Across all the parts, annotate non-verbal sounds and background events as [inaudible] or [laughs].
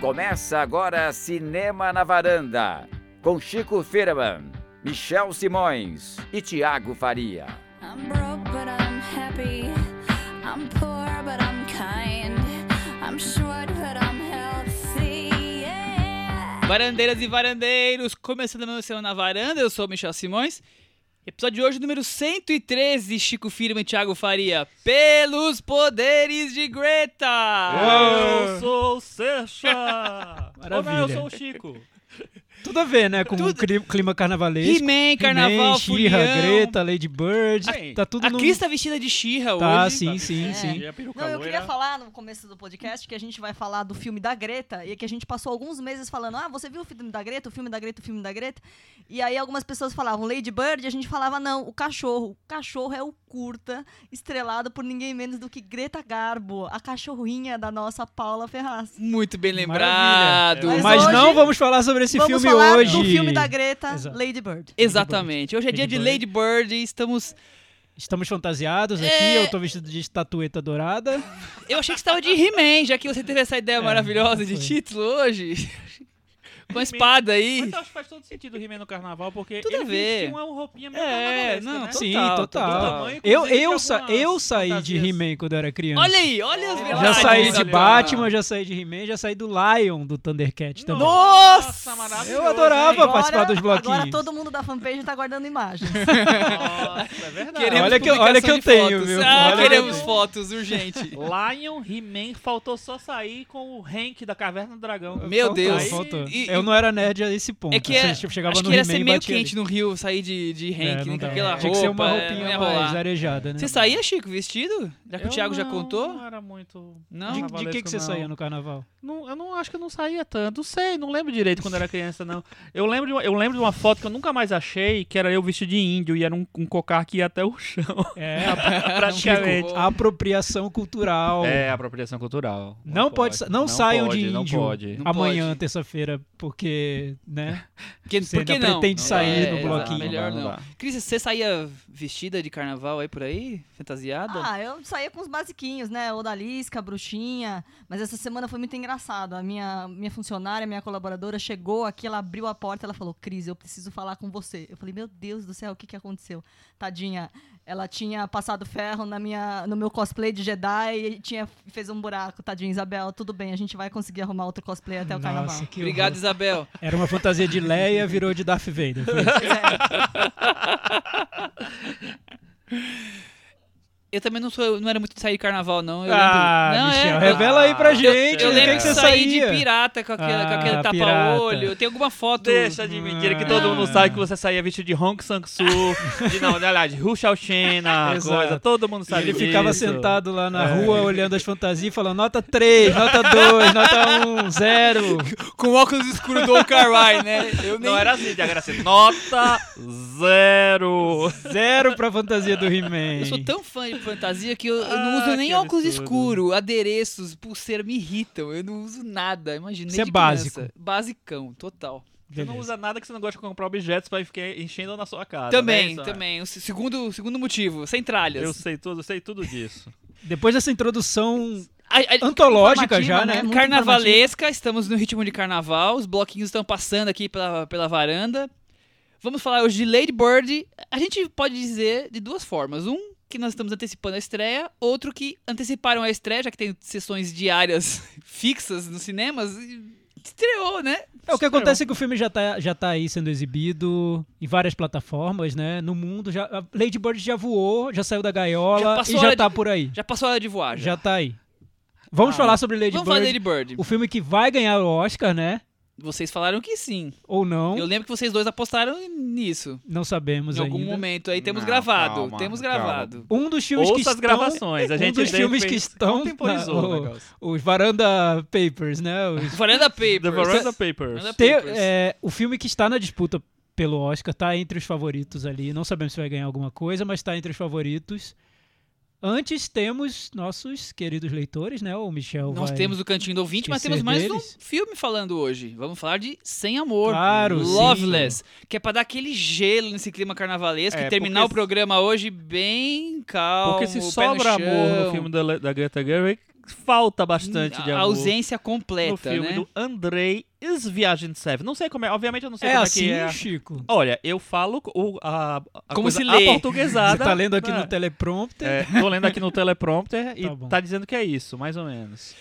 Começa agora Cinema na Varanda, com Chico Firman, Michel Simões e Tiago Faria. I'm broke, but I'm happy. I'm poor, but I'm kind. I'm short, but I'm healthy. Yeah. Varandeiras e varandeiros, começando a Semana na Varanda, eu sou o Michel Simões. Episódio de hoje, número 113, Chico Firma e Thiago Faria, pelos poderes de Greta! Eu sou o Secha! Ou não, eu Maravilha. sou o Chico. Tudo a ver, né? Com Tudo- o cli- clima carnavalesco. He-Man, Carnaval, She-Ra, Furião. Greta, Lady Bird. Sim. Tá tudo A no... Cris tá vestida de Xirra Tá, hoje. sim, sim, É. sim. E a peruca Não, eu queria falar no começo do podcast que a gente vai falar do filme da Greta e que a gente passou alguns meses falando: ah, você viu o filme da Greta, o filme da Greta, o filme da Greta? E aí algumas pessoas falavam Lady Bird e a gente falava: não, o cachorro. O cachorro é o curta, estrelado por ninguém menos do que Greta Garbo, a cachorrinha da nossa Paula Ferraz. Muito bem Maravilha. lembrado. Mas Mas hoje- não vamos falar sobre esse Vamos filme falar hoje. do filme da Greta, Exato. Lady Bird. Exatamente. Hoje é dia Lady de. Lady Bird e estamos... Estamos fantasiados aqui, É. eu tô vestido de estatueta dourada. Eu achei que você estava de He-Man, já que você teve essa ideia É, maravilhosa de título hoje. [laughs] [laughs] Com a espada aí. Mas eu acho que faz todo sentido o He-Man no carnaval, porque Tudo a ele ver. uma roupinha meio É, carnavalesca, não, né? Sim, total. total. Tamanho, Eu, eu, sa eu saí de. He-Man quando eu era criança. Olha aí, olha as verdades. Já saí de. Batman, já saí de He-Man, já saí do Lion do Thundercat também. Nossa! maravilhoso, Eu adorava hein? participar dos bloquinhos. Agora todo mundo da fanpage tá guardando imagens. [laughs] Nossa, é verdade. Queremos Olha que eu- publicação olha que eu tenho, fotos. viu? Ah, Olha queremos fotos, urgente. [laughs] Lion, He-Man, faltou só sair com o Hank da Caverna do Dragão. Meu Deus. faltou. E- eu não era nerd a esse ponto. É que é, Você chegava acho no que ia ser meio quente ali. no Rio sair de, de Hank, É, né, não com aquela roupa. Tinha que ser uma é, roupinha não ia mais arejada, né? Você saía, Chico, vestido? Já que o Eu Thiago já não- contou? Não era muito. Não? De, de que, que você não. saía no carnaval? Não, eu não acho que eu não saía tanto. Não sei, não lembro direito quando era criança, não. Eu lembro, de uma, eu lembro de uma foto que eu nunca mais achei, que era eu vestido de índio e era um, um cocar que ia até o chão. É, [laughs] praticamente. Chico. apropriação cultural. É, apropriação cultural. Não, pode, sa- não, saiam pode, de Não índio pode. Não amanhã, pode. terça-feira, porque, né? [laughs] Porque, Você por que ainda não? pretende sair É, no bloquinho. Melhor Não não. não. Cris, você saía vestida de carnaval aí por aí? Fantasiada? Ah, eu saía com os basiquinhos, né? Odalisca, bruxinha. Mas essa semana foi muito engraçado. A minha, minha funcionária, minha colaboradora, chegou aqui, ela abriu a porta, ela falou: Cris, eu preciso falar com você. Eu falei: Meu Deus do céu, o que, que aconteceu? Tadinha, ela tinha passado ferro na minha, no meu cosplay de Jedi e tinha, fez um buraco. Tadinha, Isabel, tudo bem, a gente vai conseguir arrumar outro cosplay até o carnaval. Nossa, que Obrigado, horror. Isabel. Era uma fantasia de Leia, virou de Darth Vader. Foi isso. [laughs] [laughs] [laughs] Pois é. Eu também não sou, não era muito de sair de carnaval, não. Eu ah, lembro... não, Michel, é, revela aí pra Eu- gente. Eu o lembro que, que, você saí saía? de pirata com aquele, com aquele Ah, tapa-olho. Tem alguma foto. Deixa de mentira que todo Ah. mundo sabe que você saía vestido de Hong Sang-soo, [laughs] de não, olha de Hu Xiaoxena, coisa, todo mundo sabe Ele ficava disso. sentado lá na É. rua olhando as fantasias e falando nota 3, nota 2, nota 1, 0. Com óculos escuros do Ocarai, né? Eu nem... Não era assim, era assim, nota zero. Zero pra fantasia do He-Man. Eu sou tão fã de fantasia que eu, eu não Ah, uso nem que óculos absurdo. escuros, adereços, pulseira me irritam. Eu não uso nada. Imagina. Isso é básico. criança. Basicão, total. Você não Beleza. usa nada que você não gosta de comprar objetos pra ficar enchendo na sua casa. também, né? Também. O se- segundo, segundo motivo, sem tralhas. Eu sei tudo, eu sei tudo disso. [laughs] Depois dessa introdução A- a- antológica já, né? né? Carnavalesca, estamos no ritmo de carnaval, os bloquinhos estão passando aqui pela, pela varanda. Vamos falar hoje de Lady Bird. A gente pode dizer de duas formas. Um, que nós estamos antecipando a estreia. Outro, que anteciparam a estreia, já que tem sessões diárias [laughs] fixas nos cinemas. e Estreou, né? É, o que acontece é que o filme já tá, já tá aí sendo exibido em várias plataformas, né? No mundo. Já, a Lady Bird já voou, já saiu da Já gaiola passou e já tá de- por aí. Já passou a hora de voar. Já. Já tá aí. Vamos Ah, falar sobre Lady Vamos Bird. Lady Bird. O filme que vai ganhar o Oscar, né? Vocês falaram que sim. Ou não. Eu lembro que vocês dois apostaram nisso. Não sabemos em algum ainda. momento aí. Temos Não, gravado. calma, temos calma. gravado. Um dos filmes que Ouça estão... as gravações. A um gente dos de filmes que estão... na- o o- negócio. os Varanda Papers, né? Os- [laughs] Varanda Papers. The Veranda Papers. Varanda Tem- Papers. é, o filme que está na disputa pelo Oscar tá entre os favoritos ali. Não sabemos se vai ganhar alguma coisa, mas está entre os favoritos. Antes temos nossos queridos leitores, né? O Michel Nós temos o Cantinho do Ouvinte, mas temos mais deles. um filme falando hoje. Vamos falar de Sem Amor. Claro, sim. Loveless. Que é pra dar aquele gelo nesse clima carnavalesco É, e terminar o programa hoje bem calmo. Porque se pé no sobra amor no filme da, da Greta Gerwig, falta bastante de a amor ausência no completa, filme né? do Andrei Sviagintsev. Não sei como é, obviamente eu não sei É como assim, é que é. Chico? Olha, eu falo o, a, a Como coisa se lê. aportuguesada. Você [laughs] tá lendo aqui né? no teleprompter? É, tô lendo aqui no teleprompter [laughs] e Tá tá dizendo que é isso, mais ou menos.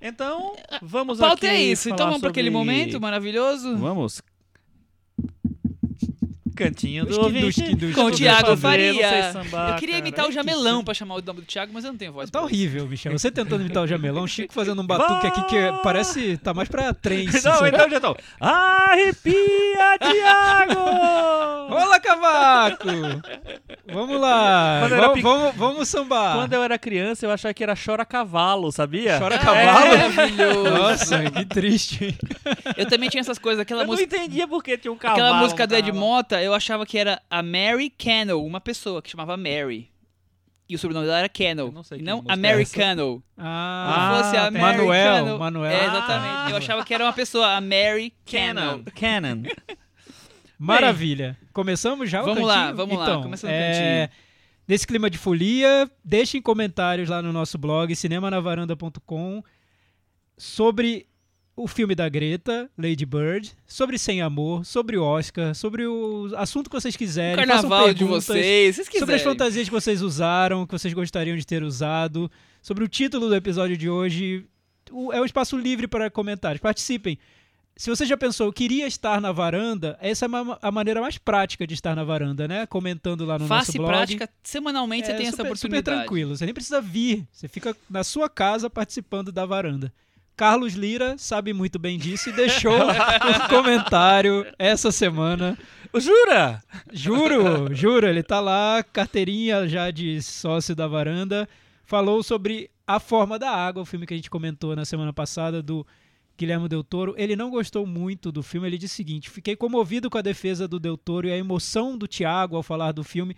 Então, vamos A pauta aqui é isso. Então vamos para aquele momento maravilhoso. Vamos. Cantinho do Dos ouvinte. Com o Thiago não Faria. sambar, Eu queria cara. imitar o Que Jamelão pra chamar o nome do Thiago, mas eu não tenho voz. Tá horrível, Michel. Você tentando imitar o Jamelão, Chico fazendo um batuque aqui que parece. tá mais pra trance. Não, então já tô. Arrepia, Thiago! Olá, cavaco! Vamos lá! Vamos, vamos, vamos sambar! Quando eu era criança, eu achava que era chora cavalo, sabia? Chora É, cavalo? maravilhoso. Nossa, que triste. Eu também tinha essas coisas, aquela Eu não música. entendia por que tinha um cavalo. Aquela música do um Ed. Mota, eu achava que era a Mary Cannell, uma pessoa que chamava Mary. E o sobrenome dela era Cannell. Não sei não é Americano. Ah, Se fosse a Manuel, Cannell. Manuel. É, exatamente. Eu achava que era uma pessoa, a Mary Cannell. Canon. Canon. [laughs] Maravilha. Começamos já o Vamos lá, cantinho? vamos lá, então, começando o é, Nesse clima de folia, deixem comentários lá no nosso blog, cinemanavaranda.com, sobre o filme da Greta, Lady Bird, sobre Sem Amor, sobre o Oscar, sobre o assunto que vocês O quiserem. façam carnaval de vocês, vocês quiserem. Sobre as fantasias que vocês usaram, que vocês gostariam de ter usado, sobre o título do episódio de hoje. O- É um espaço livre para comentários. Participem. Se você já pensou, queria estar na varanda, essa é uma- a maneira mais prática de estar na varanda, né? Comentando lá no Fácil nosso blog. prática, semanalmente você É tem essa super, super oportunidade. tranquilo. Você nem precisa vir. Você fica na sua casa participando da varanda. Carlos Lira sabe muito bem disso e deixou [laughs] um comentário essa semana Jura? Juro, juro, ele tá lá, carteirinha já de sócio da varanda. Falou sobre A Forma da Água, o filme que a gente comentou na semana passada do Guilherme Del Toro. Ele não gostou muito do filme, ele disse o seguinte: fiquei comovido com a defesa do Del Toro e a emoção do Thiago ao falar do filme.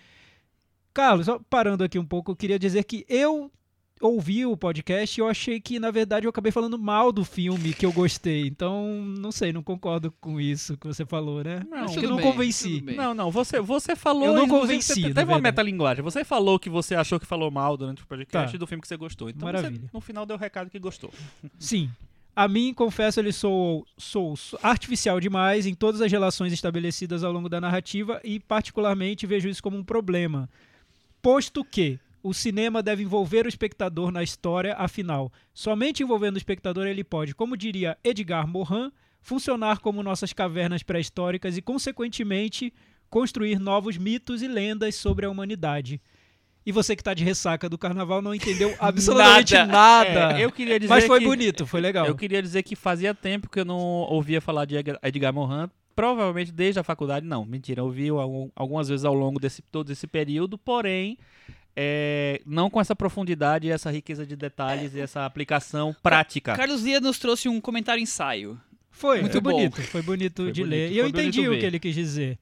Carlos, só parando aqui um pouco, eu queria dizer que eu ouvi o podcast e eu achei que, na verdade, eu acabei falando mal do filme que eu gostei. Então, não sei, não concordo com isso que você falou, né? Não, Acho que tudo não bem, convenci. Não, não, você, você falou. Eu não convenci, teve uma verdade. metalinguagem. Você falou que você achou que falou mal durante o podcast Tá. do filme que você gostou. Então Maravilha. você, no final, deu o recado que gostou. Sim. A mim, confesso, ele sou, sou artificial demais em todas as relações estabelecidas ao longo da narrativa e, particularmente, vejo isso como um problema. Posto que o cinema deve envolver o espectador na história, afinal, somente envolvendo o espectador ele pode, como diria Edgar Morin, funcionar como nossas cavernas pré-históricas e, consequentemente, construir novos mitos e lendas sobre a humanidade. E você que está de ressaca do carnaval não entendeu [laughs] absolutamente Nada. nada. É, eu queria dizer Mas foi que- bonito, foi legal. Eu queria dizer que fazia tempo que eu não ouvia falar de Edgar- Morin. Provavelmente desde a faculdade, não. Mentira, eu ouvi algum- algumas vezes ao longo desse todo esse período, porém. É, não com essa profundidade, essa riqueza de detalhes e essa aplicação prática. Carlos Lira nos trouxe um comentário ensaio. Foi, Muito foi bom. bonito, foi bonito Foi de bonito, ler. E eu entendi o ver. que ele quis dizer.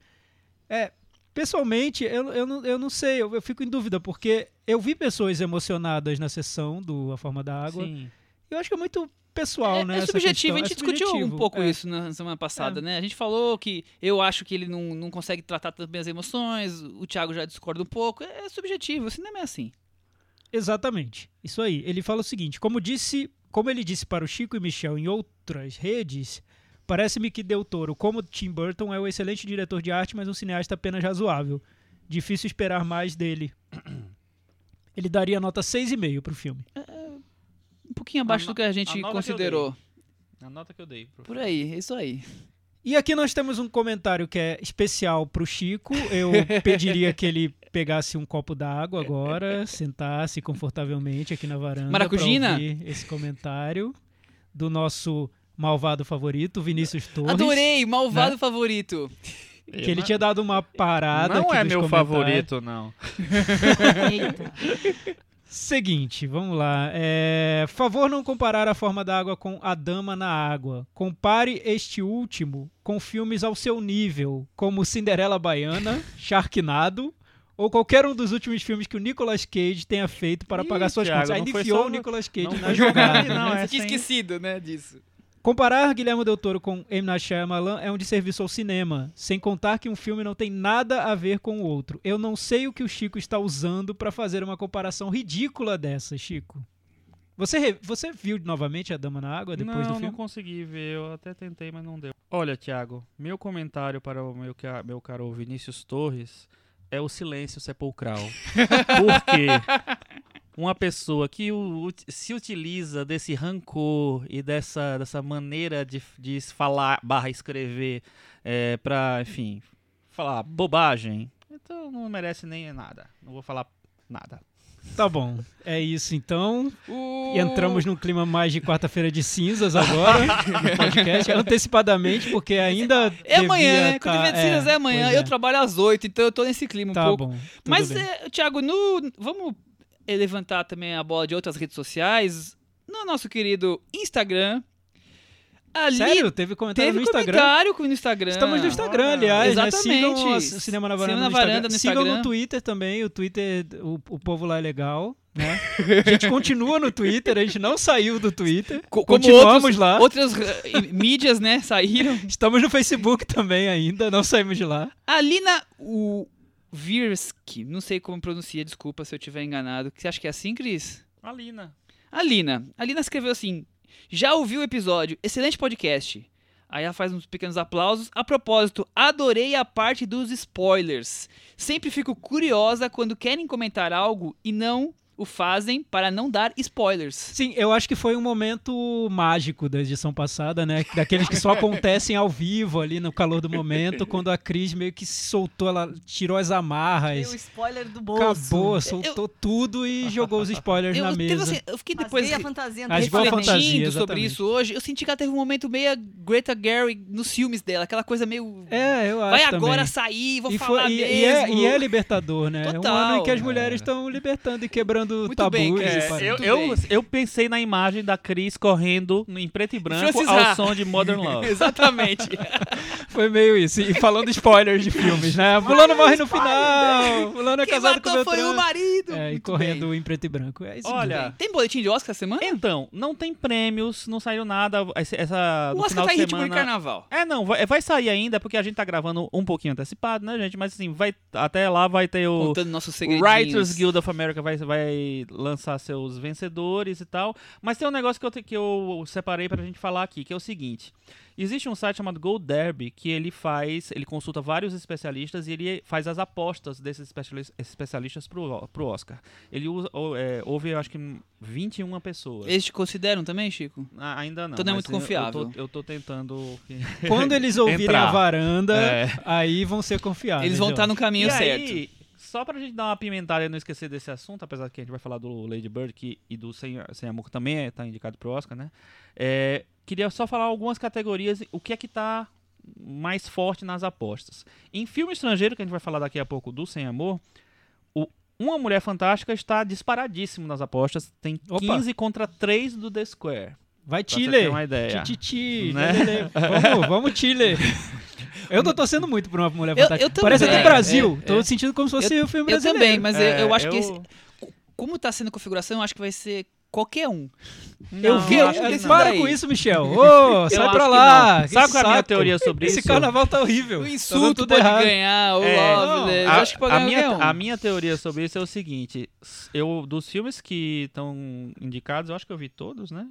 É, pessoalmente, eu, eu, não, eu não sei, eu, eu fico em dúvida, porque eu vi pessoas emocionadas na sessão do A Forma da Água. Sim. Eu acho que é muito pessoal, é, né? é subjetivo, a gente É discutiu um pouco é. isso na semana passada, né? A gente falou que eu acho que ele não, não consegue tratar bem as emoções, o Thiago já discorda um pouco. É, é subjetivo, o cinema é assim. Exatamente. Isso aí. Ele fala o seguinte: como disse, como ele disse para o Chico e Michel em outras redes, parece-me que Del Toro, como Tim Burton, é um excelente diretor de arte, mas um cineasta apenas razoável. Difícil esperar mais dele. [clears throat] Ele daria nota 6,5 pro filme. Um pouquinho abaixo no- do que a a gente eu considerou. A nota que eu dei. Pro... Por aí, é isso aí. E aqui nós temos um comentário que é especial pro Chico. Eu pediria que ele pegasse um copo d'água agora, sentasse confortavelmente aqui na varanda. Maracujina? ouvir esse comentário do nosso malvado favorito, Vinícius Torres. Adorei, malvado Né? favorito. Que ele tinha dado uma parada Não aqui é meu favorito, não. [laughs] Eita. Seguinte, vamos lá. É, favor não comparar a forma da água com A Dama na Água. Compare este último com filmes ao seu nível, como Cinderela Baiana, Sharknado ou qualquer um dos últimos filmes que o Nicolas Cage tenha feito para Ih, pagar suas Thiago, contas. Foi enfiou o Nicolas Cage na jogada. não, né? é Tinha esquecido, né, disso. Comparar Guilherme Del Toro com M. Night Shyamalan é um desserviço ao cinema, sem contar que um filme não tem nada a ver com o outro. Eu não sei o que o Chico está usando para fazer uma comparação ridícula dessa, Chico. Você, você viu novamente a Dama na Água depois não, do não filme? consegui ver. Eu até tentei, mas não deu. Olha, Thiago, meu comentário para o meu, meu caro Vinícius Torres é o silêncio sepulcral. [laughs] Porque uma pessoa que o- se utiliza desse rancor e dessa, dessa maneira de, de falar barra escrever é, pra, enfim, falar bobagem, então não merece nem nada. Não vou falar nada. Tá bom. É isso então. E entramos num clima mais de quarta-feira de cinzas agora [laughs] no podcast, antecipadamente, porque ainda. É amanhã, né? Quando tá- tiver de cinzas é amanhã. pois Eu trabalho às 8, então eu tô nesse clima um Tá pouco. bom. Mas, é, Thiago, no, vamos levantar também a bola de outras redes sociais. No nosso querido Instagram. Ali Sério? Teve comentário teve no Instagram? comentário no Instagram. Estamos no Instagram, aliás. né? Sigam Exatamente. o Cinema na Varanda, Cinema na no, Varanda Instagram. no Sigam Instagram. no Twitter também. O Twitter, o, o povo lá é legal, né? A gente continua no Twitter, a gente não saiu do Twitter. Co- Continuamos outros- lá. Outras eh, mídias, né, saíram. Estamos no Facebook também ainda, não saímos de lá. Ali na. O Virsky, não sei como pronuncia, desculpa se eu estiver enganado. Você acha que é assim, Cris? Alina. A Lina. A Lina escreveu assim: Já ouviu o episódio? Excelente podcast. Aí ela faz uns pequenos aplausos. A propósito, adorei a parte dos spoilers. Sempre fico curiosa quando querem comentar algo e não o fazem para não dar spoilers. Sim, eu acho que foi um momento mágico da edição passada, né? Daqueles que só acontecem ao vivo ali no calor do momento, quando a Cris meio que se soltou, ela tirou as Deu amarras, spoiler do bolso. acabou, soltou tudo e jogou os spoilers Eu, na eu, mesa. assim, eu fiquei depois Rasguei a fantasia Rasgou a antecipadamente. fantasia, refletindo sobre isso hoje. Eu senti que ela teve um momento meio Greta Gerwig nos filmes dela, aquela coisa meio. É, eu acho Vai também. agora sair, vou e, falar foi, e, mesmo. e é, e é libertador, né? é um Total. ano em que as mulheres estão libertando e quebrando Muito tabus. bem, e Cris. paradas. eu, eu, bem. eu pensei na imagem da Cris correndo em preto e branco Francis ao Ha. som de Modern Love. [laughs] Exatamente. [laughs] Foi meio isso. E falando spoilers de filmes, né? Fulano morre no final. Fulano é Quem casado com matou foi o marido. É, e correndo em preto e branco. É isso Olha, mesmo. Tem boletim de Oscar essa semana? Então, não tem prêmios, não saiu nada. Essa, o Oscar final tá em ritmo de carnaval. É, não, vai, vai sair ainda, porque a gente tá gravando um pouquinho antecipado, né, gente? Mas assim, vai, até lá vai ter o. Contando nossos O segredinhos. Writers Guild of America vai, vai lançar seus vencedores e tal. Mas tem um negócio que eu, te- que eu separei pra gente falar aqui, que é o seguinte. Existe um site chamado Gold Derby que ele faz, ele consulta vários especialistas e ele faz as apostas desses especialis- especialistas pro, pro Oscar. Ele usa, ou, é, houve, eu acho que 21 pessoas. Eles te consideram também, Chico? Ah, ainda não. Então não é muito confiável. Eu tô, eu tô tentando. Quando eles [laughs] ouvirem Entrar. a varanda, É. aí vão ser confiáveis. Eles vão estar no acho. caminho e certo. aí, só pra gente dar uma pimentada e não esquecer desse assunto, apesar que a gente vai falar do Lady Bird que, e do Sem, Sem Amor que também é, tá indicado pro Oscar, né? É, queria só falar algumas categorias, o que é que tá mais forte nas apostas. Em filme estrangeiro, que a gente vai falar daqui a pouco do Sem Amor, o Uma Mulher Fantástica está disparadíssimo nas apostas, tem Opa. 15 contra 3 do The Square. Vai, Chile. uma ideia. Tititi. Né? lelele. Vamos, [laughs] vamos, Chile. Eu tô torcendo muito por uma mulher Eu- fantástica. eu também. Parece até É, Brasil. é, tô é. sentindo como se fosse o filme Eu brasileiro. também, mas eu- É, eu, acho que esse, eu- como tá sendo a configuração, eu acho que vai ser qualquer um. Eu Não, vi. eu acho que acho que não. Para daí. com isso, Michel. [laughs] Ô, sai acho pra lá. Sabe qual é a minha teoria sobre Esse isso? carnaval tá horrível. O Tá insulto tudo pode errado. ganhar, o É, eu A, acho que pode a ganhar minha, um. a minha teoria sobre isso é o seguinte: eu dos filmes que estão indicados, eu acho que eu vi todos, né?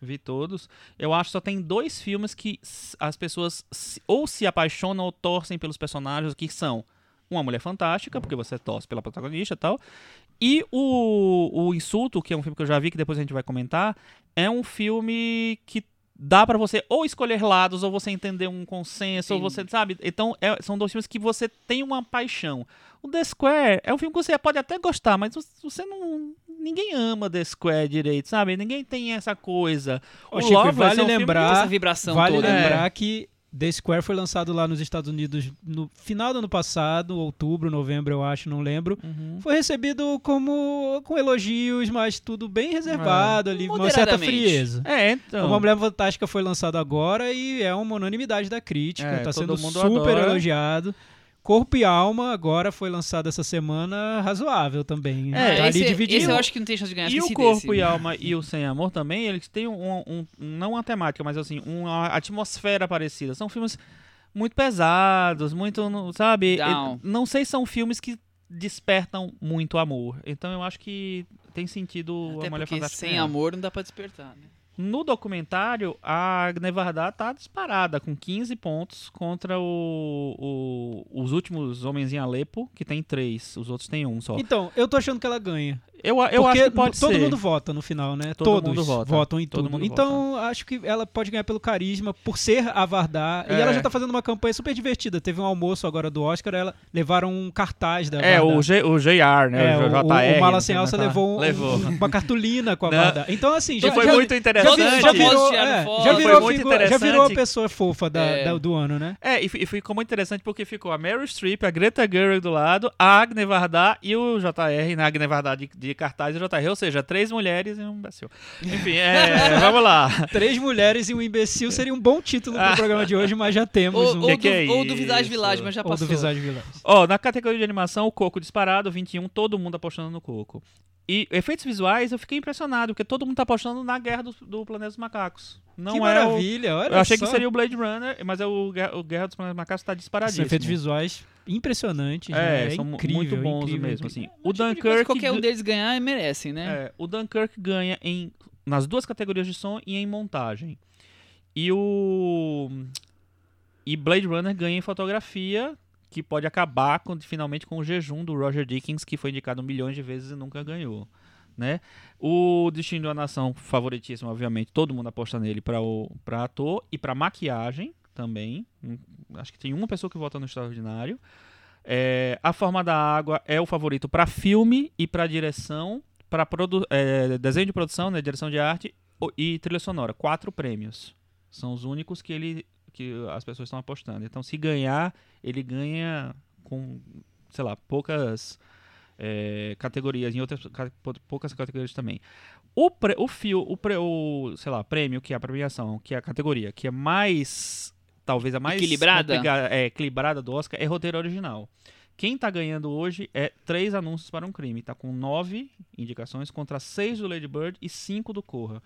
Vi todos. Eu acho que só tem dois filmes que as pessoas ou se apaixonam ou torcem pelos personagens, que são Uma Mulher Fantástica, porque você torce pela protagonista e tal. E o, o Insulto, que é um filme que eu já vi, que depois a gente vai comentar, é um filme que dá pra você ou escolher lados, ou você entender um consenso, ou Sim. você, sabe? Então, é- são dois filmes que você tem uma paixão. O The Square é um filme que você pode até gostar, mas você não. Ninguém ama The Square direito, sabe? Ninguém tem essa coisa. Ô, O Chico, Loveless vale é um lembrar- Essa vibração Vale toda. lembrar que The Square foi lançado lá nos Estados Unidos no final do ano passado, outubro, novembro, eu acho, não lembro. Uhum. Foi recebido como com elogios, mas tudo bem reservado ali, uma certa frieza. É, então. Uma Mulher Fantástica foi lançado agora e é uma unanimidade da crítica, É, tá sendo super adora. elogiado. Corpo e Alma agora foi lançado essa semana, razoável também. É, tá ali esse, dividido. esse eu acho que não tem chance de ganhar. E o Corpo desse. e Alma e o Sem Amor também, eles têm um, um- um- não uma temática, mas assim, uma atmosfera parecida. São filmes muito pesados, muito, sabe? Down. Não sei se são filmes que despertam muito amor. Então eu acho que tem sentido Até a Mulher porque Fantástica sem ganhar. amor não dá pra despertar, né? No documentário, a Agne Varda tá disparada com 15 pontos contra o, o- os últimos homens em Alepo, que tem 3, os outros tem um só. Então, eu tô achando que ela ganha. Eu, eu Porque acho que pode todo ser. mundo vota no final, né? Todo Todos mundo vota. votam em Todo tudo. mundo Então, acho que ela pode ganhar pelo carisma, por ser a Vardar. E É. ela já tá fazendo uma campanha super divertida. Teve um almoço agora do Oscar, ela levaram um cartaz da É, Vardar. o, G, o JR, né? É, o, o, JR. o Mala não Sem sei Alça que levou, um-. Levou. uma cartolina com a Não. Vardar. Então, assim, já, foi já, muito já, interessante. já virou, é, já virou, a muito já virou a pessoa fofa da- É. da- do ano, né? É, e, e ficou muito interessante porque ficou a Meryl Streep, a Greta Gerwig do lado, a Agne e o JR, na Agne Varda de, de cartaz e o JR, ou seja, três mulheres e um imbecil. Enfim, é, [laughs] vamos lá. Três mulheres e um imbecil seria um bom título Ah. pro programa de hoje, mas já temos Ou, um. ou, Que do, é ou do? Visage Village, mas já ou passou. do Visage Village. Ó, na categoria de animação, o Coco disparado, 21, todo mundo apostando no Coco. E efeitos visuais, eu fiquei impressionado, porque todo mundo tá apostando na Guerra do, do Planeta dos Macacos. Não que é maravilha, olha o... Eu achei só. que seria o Blade Runner, mas é o, Guerra- o Guerra dos Planetas dos Macacos tá São disparadíssimo. efeitos visuais impressionantes, É, né? É são incrível, muito bons incrível, mesmo, incrível. assim. O Tipo de coisa que Dunkirk... qualquer um deles ganhar, merecem, né? É, o Dunkirk ganha em, nas duas categorias de som e em montagem. E o. E Blade Runner ganha em fotografia, que pode acabar com- finalmente com o jejum do Roger Dickens, que foi indicado milhões de vezes e nunca ganhou. Né? O Destino de uma Nação, favoritíssimo, obviamente, todo mundo aposta nele para ator e para maquiagem também. Hum, Acho que tem uma pessoa que vota no Extraordinário. É, a Forma da Água é o favorito para filme e para direção, para desenho de produção, né, direção de arte e trilha sonora. Quatro prêmios. São os únicos que ele que as pessoas estão apostando. Então, se ganhar, ele ganha com, sei lá, poucas é, categorias, em outras ca- pou- poucas categorias também. O, pre, o fio, o, pre, o, sei lá, prêmio, que é a premiação, que é a categoria, que é mais, talvez a mais Equilibrada? é, equilibrada do Oscar, é roteiro original. Quem tá ganhando hoje é três anúncios para um crime. Tá com nove indicações contra seis do Lady Bird e cinco do Corra.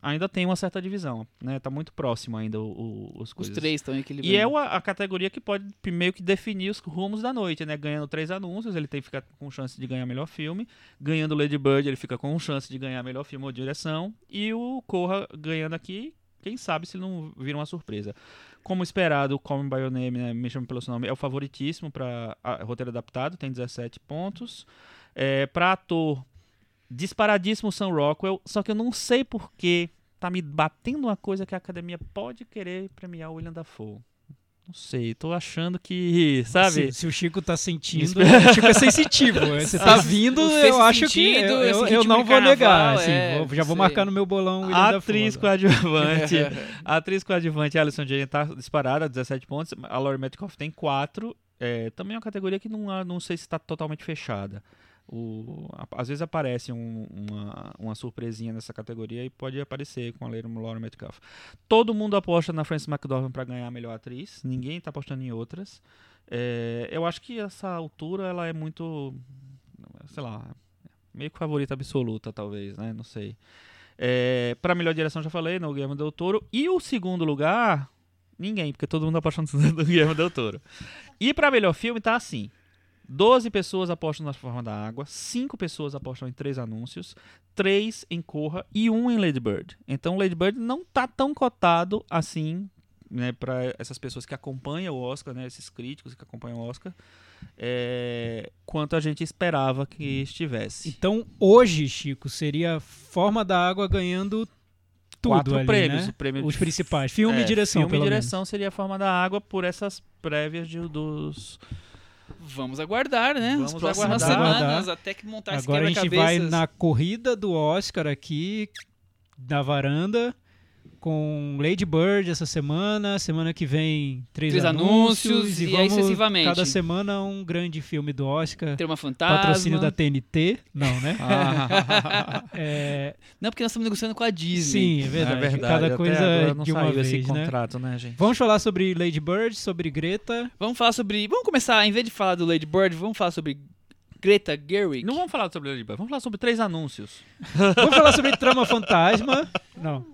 Ainda tem uma certa divisão, né? Tá muito próximo ainda o, o- os Os três estão equilibrados. E é o- a categoria que pode meio que definir os rumos da noite, né? Ganhando três anúncios, ele tem fica com chance de ganhar melhor filme. Ganhando Lady Bird, ele fica com chance de ganhar melhor filme ou direção. E o Corra ganhando aqui, quem sabe se não vira uma surpresa. Como esperado, o Call Me By Your Name, né? Me Chame Pelo Seu Nome, é o favoritíssimo para roteiro adaptado, tem 17 pontos. É, para ator, disparadíssimo Sam Rockwell, só que eu não sei porque tá me batendo uma coisa que a academia pode querer premiar o William Dafoe. Não sei, tô achando que, sabe? Se, se o Chico tá sentindo, o Chico é sensitivo. [laughs] Você tá vindo, eu acho que eu, eu, eu não vou negar. carnaval, assim, é, vou- já vou sei. marcar no meu bolão William atriz coadjuvante. a [laughs] atriz coadjuvante Alison Jane tá disparada, 17 pontos. A Laurie Metcalf tem 4. É, também é uma categoria que não, não sei se está totalmente fechada. O, a- às vezes aparece um- uma, uma surpresinha nessa categoria e pode aparecer com a Laurie Metcalf. Todo mundo aposta na Frances McDormand para ganhar a melhor atriz. Ninguém está apostando em outras. É, eu acho que essa altura ela é muito, sei lá, meio que favorita absoluta, talvez, né? Não sei. É, para melhor direção já falei, no Guilherme Del Toro. E o segundo lugar, ninguém, porque todo mundo apostando [laughs] no Guilherme Del Toro. E para melhor filme tá assim. 12 pessoas apostam na Forma da Água, 5 pessoas apostam em três anúncios, 3 em Corra e 1 em Lady Bird. Então Lady Bird não tá tão cotado assim, né, para essas pessoas que acompanham o Oscar, né, esses críticos que acompanham o Oscar, é, quanto a gente esperava que estivesse. Então, hoje, Chico, seria Forma da Água ganhando tudo Quatro ali, prêmios, né? o prêmio Os principais. Filme É, e direção, Filme e menos. direção seria a forma da água por essas prévias de- dos. Vamos aguardar, né? Vamos As próximas aguardar. semanas, até que montar esse Agora a gente vai na corrida do Oscar aqui, na varanda, com Lady Bird essa semana. Semana que vem, três, Três anúncios. anúncios, e, e aí vamos, sucessivamente. cada semana, um grande filme do Oscar. Ter uma fantasma. Patrocínio da TNT. Não, né? [laughs] Ah, [laughs] É, Não, porque nós estamos negociando com a Disney. sim, é verdade. é verdade. Cada até coisa de uma saiu vez, esse né? contrato, né, gente? Vamos falar sobre Lady Bird, sobre Greta. Vamos falar sobre. Vamos começar, em vez de falar do Lady Bird, vamos falar sobre Greta Gerwig. Não vamos falar sobre Lady Bird, vamos falar sobre três anúncios. Vamos falar sobre Trama Fantasma. Não.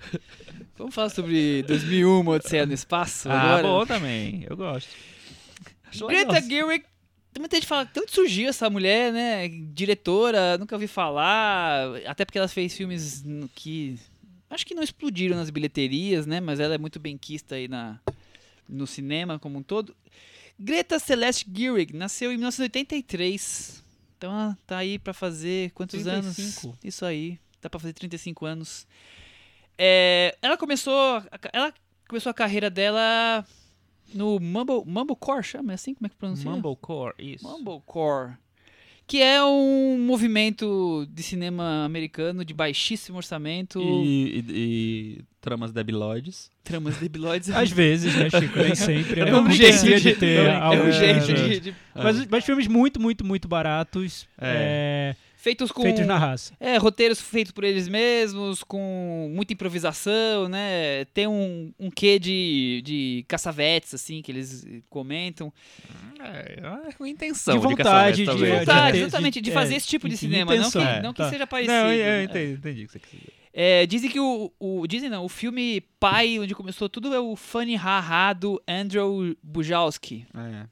[laughs] Vamos falar sobre 2001, Odisseia no Espaço Ah, agora. bom também. Eu gosto. Acho. Greta Gerwig Muita gente fala, tanto surgiu essa mulher, né? Diretora, nunca ouvi falar. Até porque ela fez filmes que. Acho que não explodiram nas bilheterias, né? Mas ela é muito bem quista aí na, no cinema como um todo. Greta Celeste Gerwig nasceu em 1983. Então ela tá aí pra fazer quantos 35. anos? Isso aí. Tá pra fazer 35 anos. É, ela começou. a- Ela começou a carreira dela no Mumble, Mumblecore, chama? É assim? Como é que pronuncia? Mumblecore, isso. Mumblecore. Que é um movimento de cinema americano de baixíssimo orçamento, E, e- e tramas debilóides. tramas debilóides. Às vezes, né, Chico? Nem sempre. É não um jeito de- de ter é algo- um jeito é, de, de- Mas, mas filmes muito, muito, muito baratos. É. é, feitos com feitos na raça. É, roteiros feitos por eles mesmos, com muita improvisação, né? Tem um, um quê de, de caçavetes, assim, que eles comentam. É, é uma intenção De vontade, de- De vontade, ter- exatamente, de é, fazer esse tipo de enfim, cinema, não que, intenção. não que Tá. seja parecido. Não, eu, eu né? entendi, entendi o que você quis dizer. É, dizem que o, o. Dizem não, o filme pai, onde começou tudo, é o Funny Ha-Ha do Andrew Bujalski. É.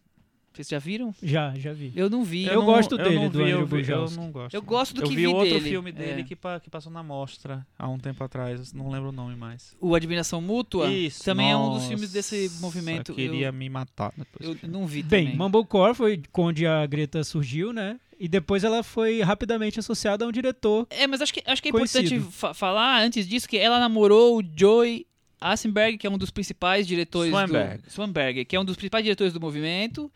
Vocês já viram? Já, já vi. Eu não vi. Eu não- gosto eu dele, não do vi, Andrew eu, vi- eu não gosto. Eu gosto do eu que vi vi outro dele. filme dele É. que, pa- que passou na mostra há um tempo atrás, não lembro o nome mais. O Admiração Mútua Isso, também é um dos nossa, filmes desse movimento. Eu queria me matar depois. Eu, eu não vi Bem, também. Mumblecore foi onde a Greta surgiu, né? E depois ela foi rapidamente associada a um diretor. É, mas acho que, acho que é Conhecido. importante fa- falar antes disso que ela namorou o Joey Assenberg, que é um dos principais diretores Swanberg. do Swanberg, que é um dos principais diretores do movimento.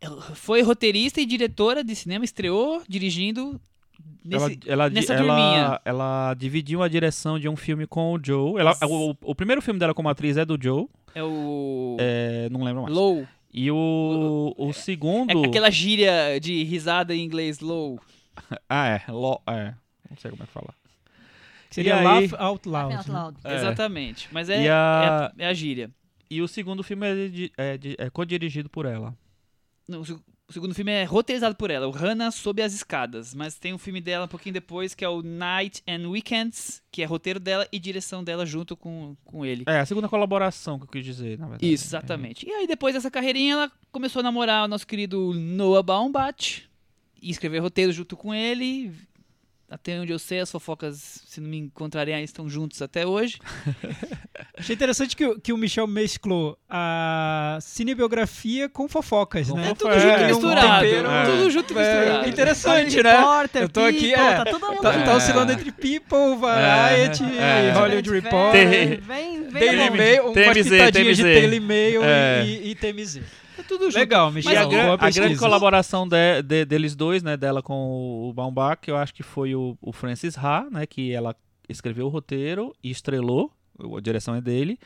Ela Foi roteirista e diretora de cinema, estreou dirigindo nesse, ela, ela, nessa ela, ela dividiu a direção de um filme com o Joe. Ela, o, o primeiro filme dela como atriz é do Joe, é o é, não lembro mais. Low. E o, o segundo. É aquela gíria de risada em inglês low. [laughs] Ah, é. Lo, é. Não sei como é que fala. Seria aí- Laugh Out Loud. Out né? loud. É. Exatamente. Mas é, a- é, a, é a gíria. E o segundo filme é, de- é, de- é co-dirigido por ela. Não, o seg- o segundo filme é roteirizado por ela, o Hannah Sob as Escadas. Mas tem um filme dela um pouquinho depois, que é o Night and Weekends, que é roteiro dela e direção dela junto com, com ele. É, a segunda colaboração que eu quis dizer, na verdade. Isso, exatamente. E aí, depois dessa carreirinha, ela começou a namorar o nosso querido Noah Baumbach e escrever roteiro junto com ele. Até onde eu sei, as fofocas, se não me encontrarem estão juntos até hoje. [laughs] Achei interessante que, o- que o Michel mesclou a cinebiografia com fofocas, né? É tudo É, junto e um misturado. tempero- Tudo junto e É, misturado. interessante, né? Repórter, Eu tô aqui, People, é, tá todo mundo Tá, tá oscilando entre People, Variety, É, é. Hollywood Vem, Reporter, Vem, vem, Daily vem. Mail, umas pitadinhas de. Daily Mail É. e, e TMZ. É tudo junto. Legal, Michel. E a, gran- a grande colaboração de- de- deles dois, né, dela com o Baumbach, eu acho que foi o, o Francis Ha, né, que ela escreveu o roteiro e estrelou, a direção é dele,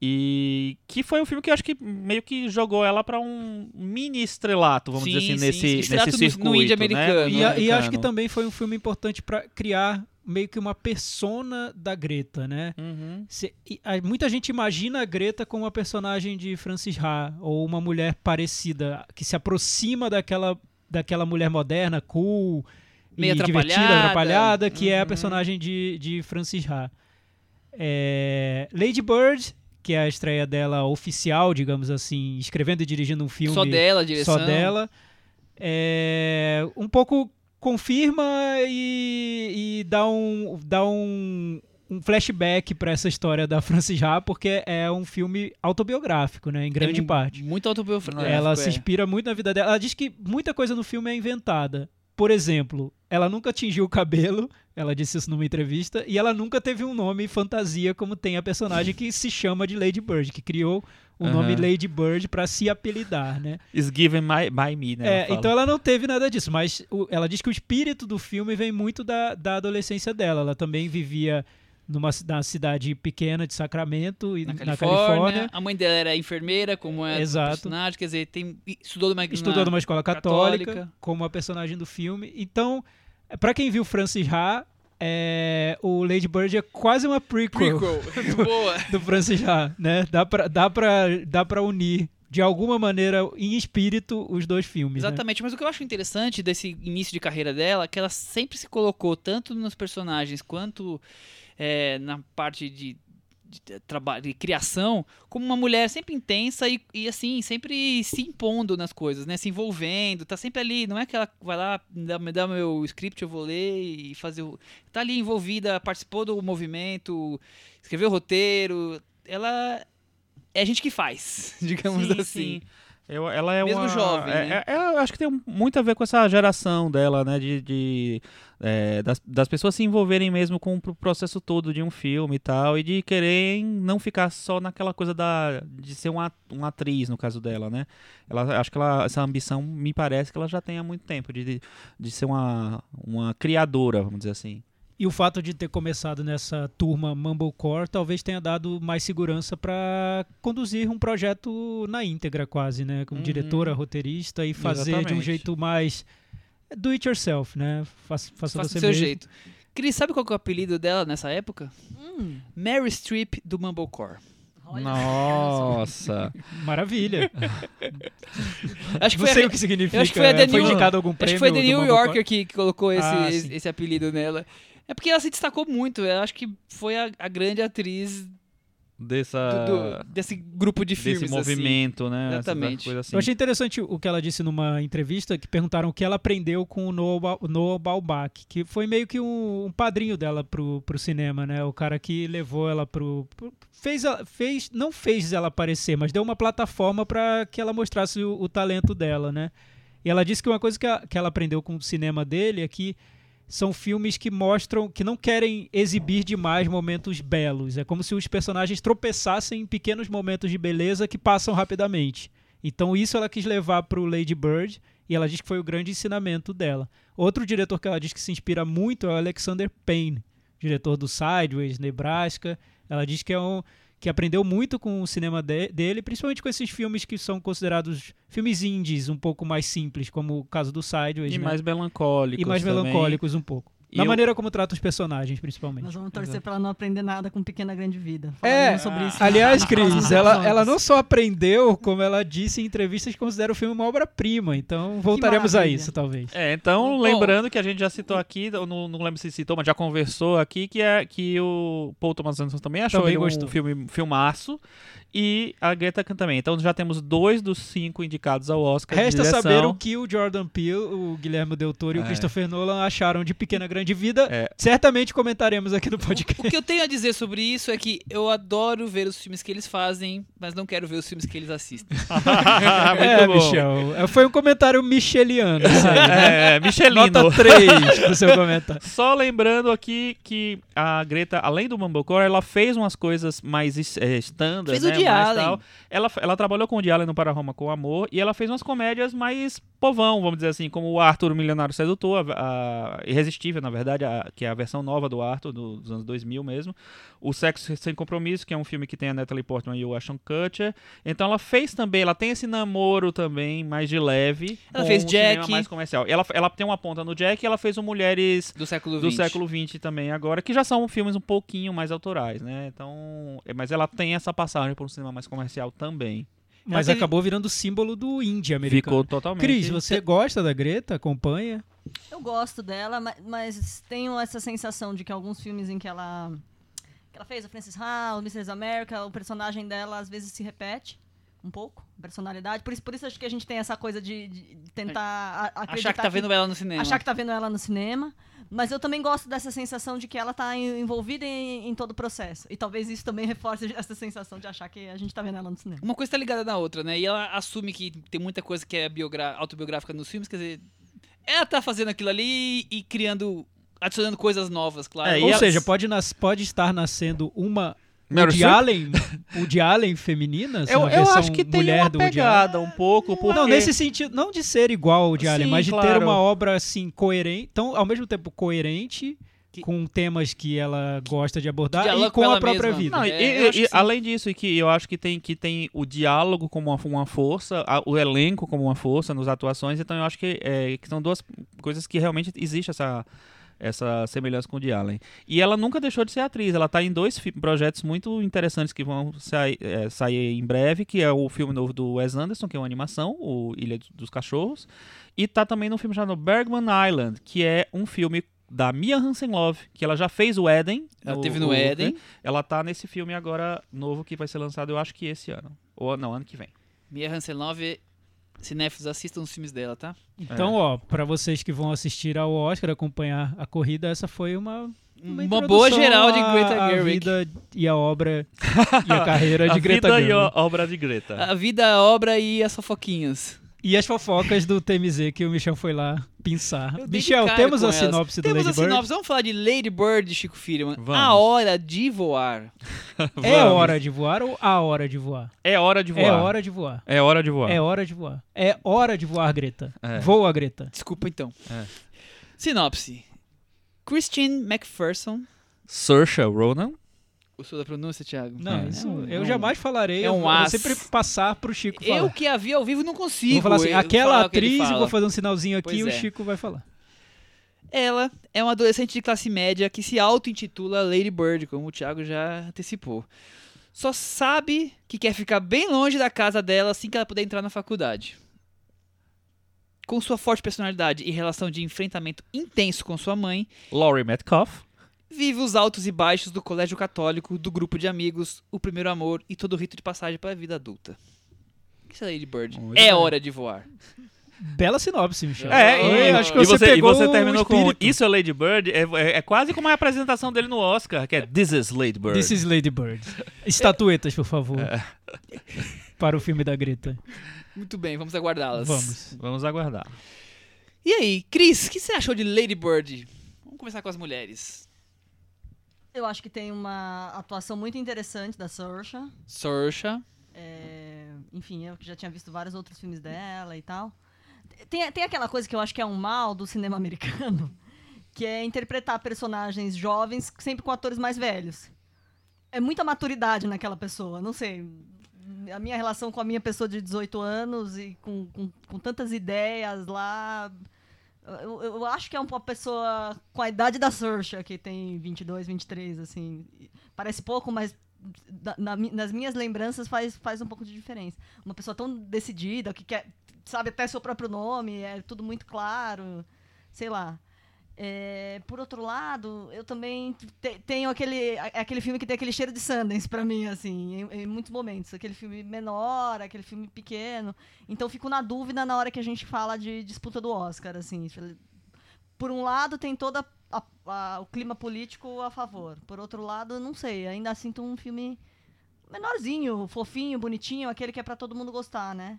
e que foi um filme que eu acho que meio que jogou ela pra um mini estrelato, vamos Sim, dizer assim, sim, nesse, nesse no- no circuito, indie né, americano. E, a- e acho que americano. também foi um filme importante pra criar meio que uma persona da Greta, né? Uhum. Se- a- muita gente imagina a Greta como uma personagem de Francis Ha ou uma mulher parecida que se aproxima daquela daquela mulher moderna, cool, Meio e divertida, atrapalhada. atrapalhada, que é a Uhum. personagem de, de Francis Ha. É, Lady Bird, que é a estreia dela oficial, digamos assim, escrevendo e dirigindo um filme Só dela, a direção. só dela. É, um pouco confirma e, e dá um, dá um, um flashback para essa história da Francis Ha, porque é um filme autobiográfico, né, em grande É parte. Muito autobiográfico. Ela é. se inspira muito na vida dela. Ela diz que muita coisa no filme é inventada. Por exemplo, ela nunca tingiu o cabelo, ela disse isso numa entrevista, e ela nunca teve um nome fantasia como tem a personagem que se chama de Lady Bird, que criou o Aham. nome Lady Bird para se apelidar, né? Is given by, by me, né? É, ela então ela não teve nada disso, mas o- ela diz que o espírito do filme vem muito da, da adolescência dela. Ela também vivia numa na cidade pequena de Sacramento e Na na, Califórnia. Califórnia. A mãe dela era enfermeira, como é Exato. o personagem. Quer dizer, tem, estudou numa, Estudou numa escola católica, católica. como a personagem do filme. Então, pra quem viu Francis Ha, é, o Lady Bird é quase uma prequel, prequel. [laughs] [laughs] Boa. do Francis Ha, né? Dá pra, dá, pra, dá pra unir, de alguma maneira, em espírito, os dois filmes, né? Exatamente, mas o que eu acho interessante desse início de carreira dela é que ela sempre se colocou, tanto nos personagens quanto é, na parte de de, trabalho, de criação, como uma mulher sempre intensa e, e, assim, sempre se impondo nas coisas, né? Se envolvendo, tá sempre ali, não é que ela vai lá, me dá, me dá meu script, eu vou ler e fazer o... Tá ali envolvida, participou do movimento, escreveu o roteiro, ela é a gente que faz, [laughs] digamos Sim, assim. sim. Eu, ela é Mesmo uma, jovem, é- né? é- eu acho que tem muito a ver com essa geração dela, né? De, de, é, das, das pessoas se envolverem mesmo com o pro- processo todo de um filme e tal, e de quererem não ficar só naquela coisa da, de ser uma, uma atriz, no caso dela, né? Ela, acho que ela, essa ambição me parece que ela já tem há muito tempo, de, de, de ser uma, uma criadora, vamos dizer assim. E o fato de ter começado nessa turma Mumblecore talvez tenha dado mais segurança para conduzir um projeto na íntegra, quase, né? Como Uhum. diretora, roteirista e fazer de um Exatamente. jeito mais do it yourself, né? Faça, faça Faça você do seu mesmo. jeito. Cris, sabe qual que é o apelido dela nessa época? Hum, Mary Streep do Mumblecore. olha. Nossa! [laughs] Maravilha. [laughs] Acho que Não foi sei a- o que significa. acho que foi a The foi New- indicado algum Acho prêmio que foi The New? Yorker que, que colocou esse, Ah, esse apelido nela. É porque ela se destacou muito. Eu acho que foi a, a grande atriz do- Dessa, do- desse grupo de filmes. Desse assim. movimento, né? Essa Exatamente. Coisa assim. Eu achei interessante o que ela disse numa entrevista, que perguntaram o que ela aprendeu com o Noah, Ba- Noah Baumbach, que foi meio que um, um padrinho dela pro, pro cinema, né? O cara que levou ela pro... pro- fez, ela- fez, não fez ela aparecer, mas deu uma plataforma para que ela mostrasse o, o talento dela, né? E ela disse que uma coisa que, a- que ela aprendeu com o cinema dele é que são filmes que mostram que não querem exibir demais momentos belos. É como se os personagens tropeçassem em pequenos momentos de beleza que passam rapidamente. Então isso ela quis levar para o Lady Bird e ela diz que foi o grande ensinamento dela. Outro diretor que ela diz que se inspira muito é o Alexander Payne, diretor do Sideways, Nebraska. Ela diz que é um que aprendeu muito com o cinema de- dele, principalmente com esses filmes que são considerados filmes indies, um pouco mais simples, como o caso do Sideways, E né? mais melancólicos. e mais também. melancólicos um pouco. Na eu- maneira como trata os personagens, principalmente. Nós vamos torcer pra ela não aprender nada com Pequena Grande Vida. É, sobre isso aliás, [laughs] Cris, ela, ela não só aprendeu, como ela disse em entrevistas que considera o filme uma obra-prima. Então voltaremos a isso, talvez. É, então, Bom, lembrando que a gente já citou aqui, não, não lembro se citou, mas já conversou aqui, que, é, que o Paul Thomas Anderson também achou Também ele gostou. um filme, filmaço, e a Greta Kahn também. Então já temos dois dos cinco indicados ao Oscar Resta saber o que o Jordan Peele, o Guilherme Del Toro e o É. Christopher Nolan acharam de Pequena Grande Vida. É. Certamente comentaremos aqui no podcast. O que eu tenho a dizer sobre isso é que eu adoro ver os filmes que eles fazem, mas não quero ver os filmes que eles assistem. [laughs] Muito é, bom. Michel. é, Foi um comentário micheliano. aí, [laughs] né? É, Michelino. Nota 3 pro seu comentário. Só lembrando aqui que a Greta, além do Mumblecore, ela fez umas coisas mais é, standard, Fez o né? Mais tal. Ela, ela trabalhou com o Woody Allen no Para Roma com Amor e ela fez umas comédias mais povão, vamos dizer assim, como o Arthur, o Milionário Sedutor, a, a Irresistível, na verdade, a- que é a versão nova do Arthur, do- dos anos 2000 mesmo. O Sexo Sem Compromisso, que é um filme que tem a Natalie Portman e o Ashton Kutcher. Então ela fez também, ela tem esse namoro também, mais de leve. Ela fez cinema Jack. mais comercial. Ela, ela tem uma ponta no Jack e ela fez o Mulheres Do século do XX. século XX também agora, que já são filmes um pouquinho mais autorais, né? Então, é, mas ela tem essa passagem por um cinema mais comercial também. Mas teve- acabou virando símbolo do indie americano. Ficou totalmente. Cris, você gosta da Greta? Acompanha? Eu gosto dela, ma- mas tenho essa sensação de que alguns filmes em que ela que ela fez, a Frances Ha, o Mrs. America, o personagem dela às vezes se repete um pouco, personalidade. Por isso, por isso acho que a gente tem essa coisa de, de tentar a- Achar que tá vendo ela no cinema. achar que tá vendo ela no cinema. Mas eu também gosto dessa sensação de que ela tá en- envolvida em, em todo o processo. E talvez isso também [laughs] reforce essa sensação de achar que a gente tá vendo ela no cinema. Uma coisa tá ligada na outra, né? E ela assume que tem muita coisa que é autobiográfica nos filmes, quer dizer, ela tá fazendo aquilo ali e criando, adicionando coisas novas, claro. É, Ou ela- seja, pode, nas- pode estar nascendo uma Meryl Woody Streep? Allen, Woody Allen feminina? Eu, uma eu versão acho que tem mulher uma pegada um pouco, Allen? porque... Não, nesse sentido, não de ser igual ao Woody Allen, Sim, mas de ter claro. uma obra assim coerente, então ao mesmo tempo coerente Que- com temas que ela gosta de abordar e com com a própria mesma. vida. Não, e- É, e- e além disso, e que eu acho que tem, que tem o diálogo como uma, uma força, a- o elenco como uma força nas atuações, então eu acho que, é, que são duas coisas que realmente existe essa, essa semelhança com o de Allen. E ela nunca deixou de ser atriz, ela está em dois projetos muito interessantes que vão sair, é, sair em breve, que é o filme novo do Wes Anderson, que é uma animação, o Ilha dos Cachorros, e tá também num filme chamado Bergman Island, que é um filme da Mia Hansen-Love, que ela já fez o Eden. Ela o- teve no o- Eden. Ela tá nesse filme agora novo que vai ser lançado, eu acho que esse ano. Ou não, ano que vem. Mia Hansen-Love, cinéfilos, assistam os filmes dela, tá? Então, ó, pra vocês que vão assistir ao Oscar, acompanhar a corrida, essa foi uma Uma, introdução boa geral de Greta Gerwig. vida e a obra [laughs] e a carreira de a Greta vida e Gerwig. a obra de Greta. A vida, a obra e as fofoquinhas. E as fofocas do TMZ que o Michel foi lá pensar. Michel, temos a elas. sinopse do Temos Lady a Bird? sinopse. Vamos falar de Lady Bird de Chico Firman. Vamos. A hora de voar. [laughs] É hora de voar ou a hora de voar? É hora de voar. É hora de voar. É hora de voar. É hora de voar. É hora de voar, Greta. É. Voa, Greta. Desculpa então. É. Sinopse. Christine McPherson. Saoirse Ronan. Gostou da pronúncia, Thiago? Não, É. isso eu é um- jamais falarei. é eu um vou as. sempre passar pro Chico falar. Eu que a vi ao vivo não consigo. vou falar assim, eu- aquela falar o atriz, eu fala. vou fazer um sinalzinho aqui Pois e o é. Chico vai falar. Ela é uma adolescente de classe média que se auto-intitula Lady Bird, como o Thiago já antecipou. Só sabe que quer ficar bem longe da casa dela assim que ela puder entrar na faculdade. Com sua forte personalidade e relação de enfrentamento intenso com sua mãe, Laurie Metcalf. Vive os altos e baixos do colégio católico, do grupo de amigos, o primeiro amor e todo o rito de passagem para a vida adulta. Isso é Lady Bird. Muito é bem. hora de voar. Bela sinopse, Michel. É, e, acho que e você, você, e pegou você terminou com. Isso é Lady Bird. É, é- é quase como a apresentação dele no Oscar, que é This is Lady Bird. This is Lady Bird. Estatuetas, por favor. É. Para o filme da Greta. Muito bem, vamos aguardá-las. Vamos. Vamos aguardar. E aí, Cris, o que você achou de Lady Bird? Vamos começar com as mulheres. Eu acho que tem uma atuação muito interessante da Saoirse. Saoirse. É, enfim, eu já tinha visto vários outros filmes dela e tal. Tem, tem aquela coisa que eu acho que é um mal do cinema [laughs] americano, que é interpretar personagens jovens sempre com atores mais velhos. É muita maturidade naquela pessoa, não sei. A minha relação com a minha pessoa de 18 anos e com, com, com tantas ideias lá. Eu, eu acho que é uma pessoa com a idade da Saoirse, que tem 22, 23, assim. Parece pouco, mas na nas minhas lembranças faz, faz um pouco de diferença. Uma pessoa tão decidida, que quer, sabe até seu próprio nome, é tudo muito claro, sei lá. É, por outro lado, eu também te- tenho aquele, aquele filme que tem aquele cheiro de Sundance pra mim, assim, em, em muitos momentos. Aquele filme menor, aquele filme pequeno. Então, fico na dúvida na hora que a gente fala de disputa do Oscar, assim. Por um lado, tem todo o clima político a favor. Por outro lado, não sei. Ainda sinto um filme menorzinho, fofinho, bonitinho, aquele que é pra todo mundo gostar, né?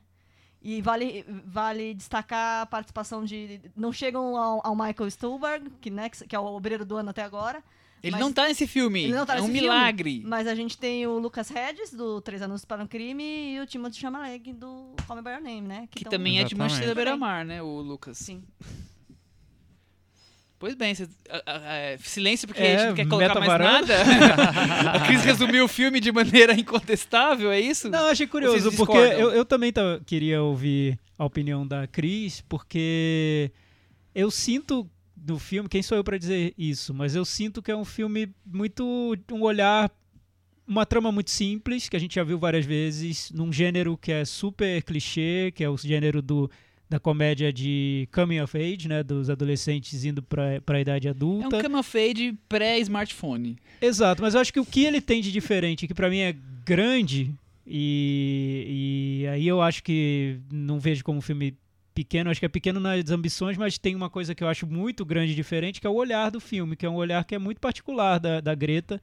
E vale, vale destacar a participação de. Não chegam ao, ao Michael Stuhlbarg, que, né, que é o obreiro do ano até agora. Ele Mas- não tá nesse filme. Ele não tá é um nesse filme, milagre. Mas a gente tem o Lucas Hedges, do Três Anos para um Crime, e o Timothy Chalamet, do Call Me By Your Name, né? Que tão- também é de Exatamente. Manchester Beira-Mar, né, o Lucas. Sim. Pois bem, cê- a- a- a- silêncio porque É, a gente não quer colocar mais nada. [laughs] a Cris resumiu o filme de maneira incontestável, é isso? Não, achei curioso, porque eu, eu também queria ouvir a opinião da Cris, porque eu sinto no filme, quem sou eu pra dizer isso, mas eu sinto que é um filme muito. um olhar. Uma trama muito simples, que a gente já viu várias vezes, num gênero que é super clichê, que é o gênero do, da comédia de coming of age, né? Dos adolescentes indo pra, pra idade É um adulta. come of age pré-smartphone. Exato, mas eu acho que o que ele tem de diferente, que pra mim é grande, e, e aí eu acho que não vejo como um filme pequeno, acho que é pequeno nas ambições, mas tem uma coisa que eu acho muito grande e diferente, que é o olhar do filme, que é um olhar que é muito particular da, da Greta.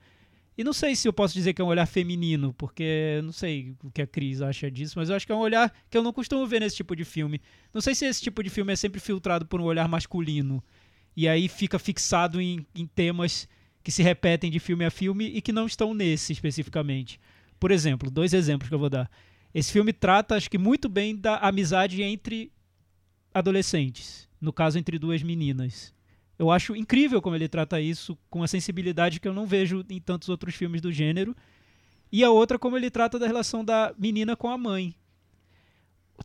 E não sei se eu posso dizer que é um olhar feminino, porque não sei o que a Cris acha disso, mas eu acho que é um olhar que eu não costumo ver nesse tipo de filme. Não sei se esse tipo de filme é sempre filtrado por um olhar masculino. E aí fica fixado em, em temas que se repetem de filme a filme e que não estão nesse especificamente. Por exemplo, dois exemplos que eu vou dar. Esse filme trata, acho que muito bem, da amizade entre adolescentes. No caso, entre duas meninas. Eu acho incrível como ele trata isso com a sensibilidade que eu não vejo em tantos outros filmes do gênero. E a outra, como ele trata da relação da menina com a mãe.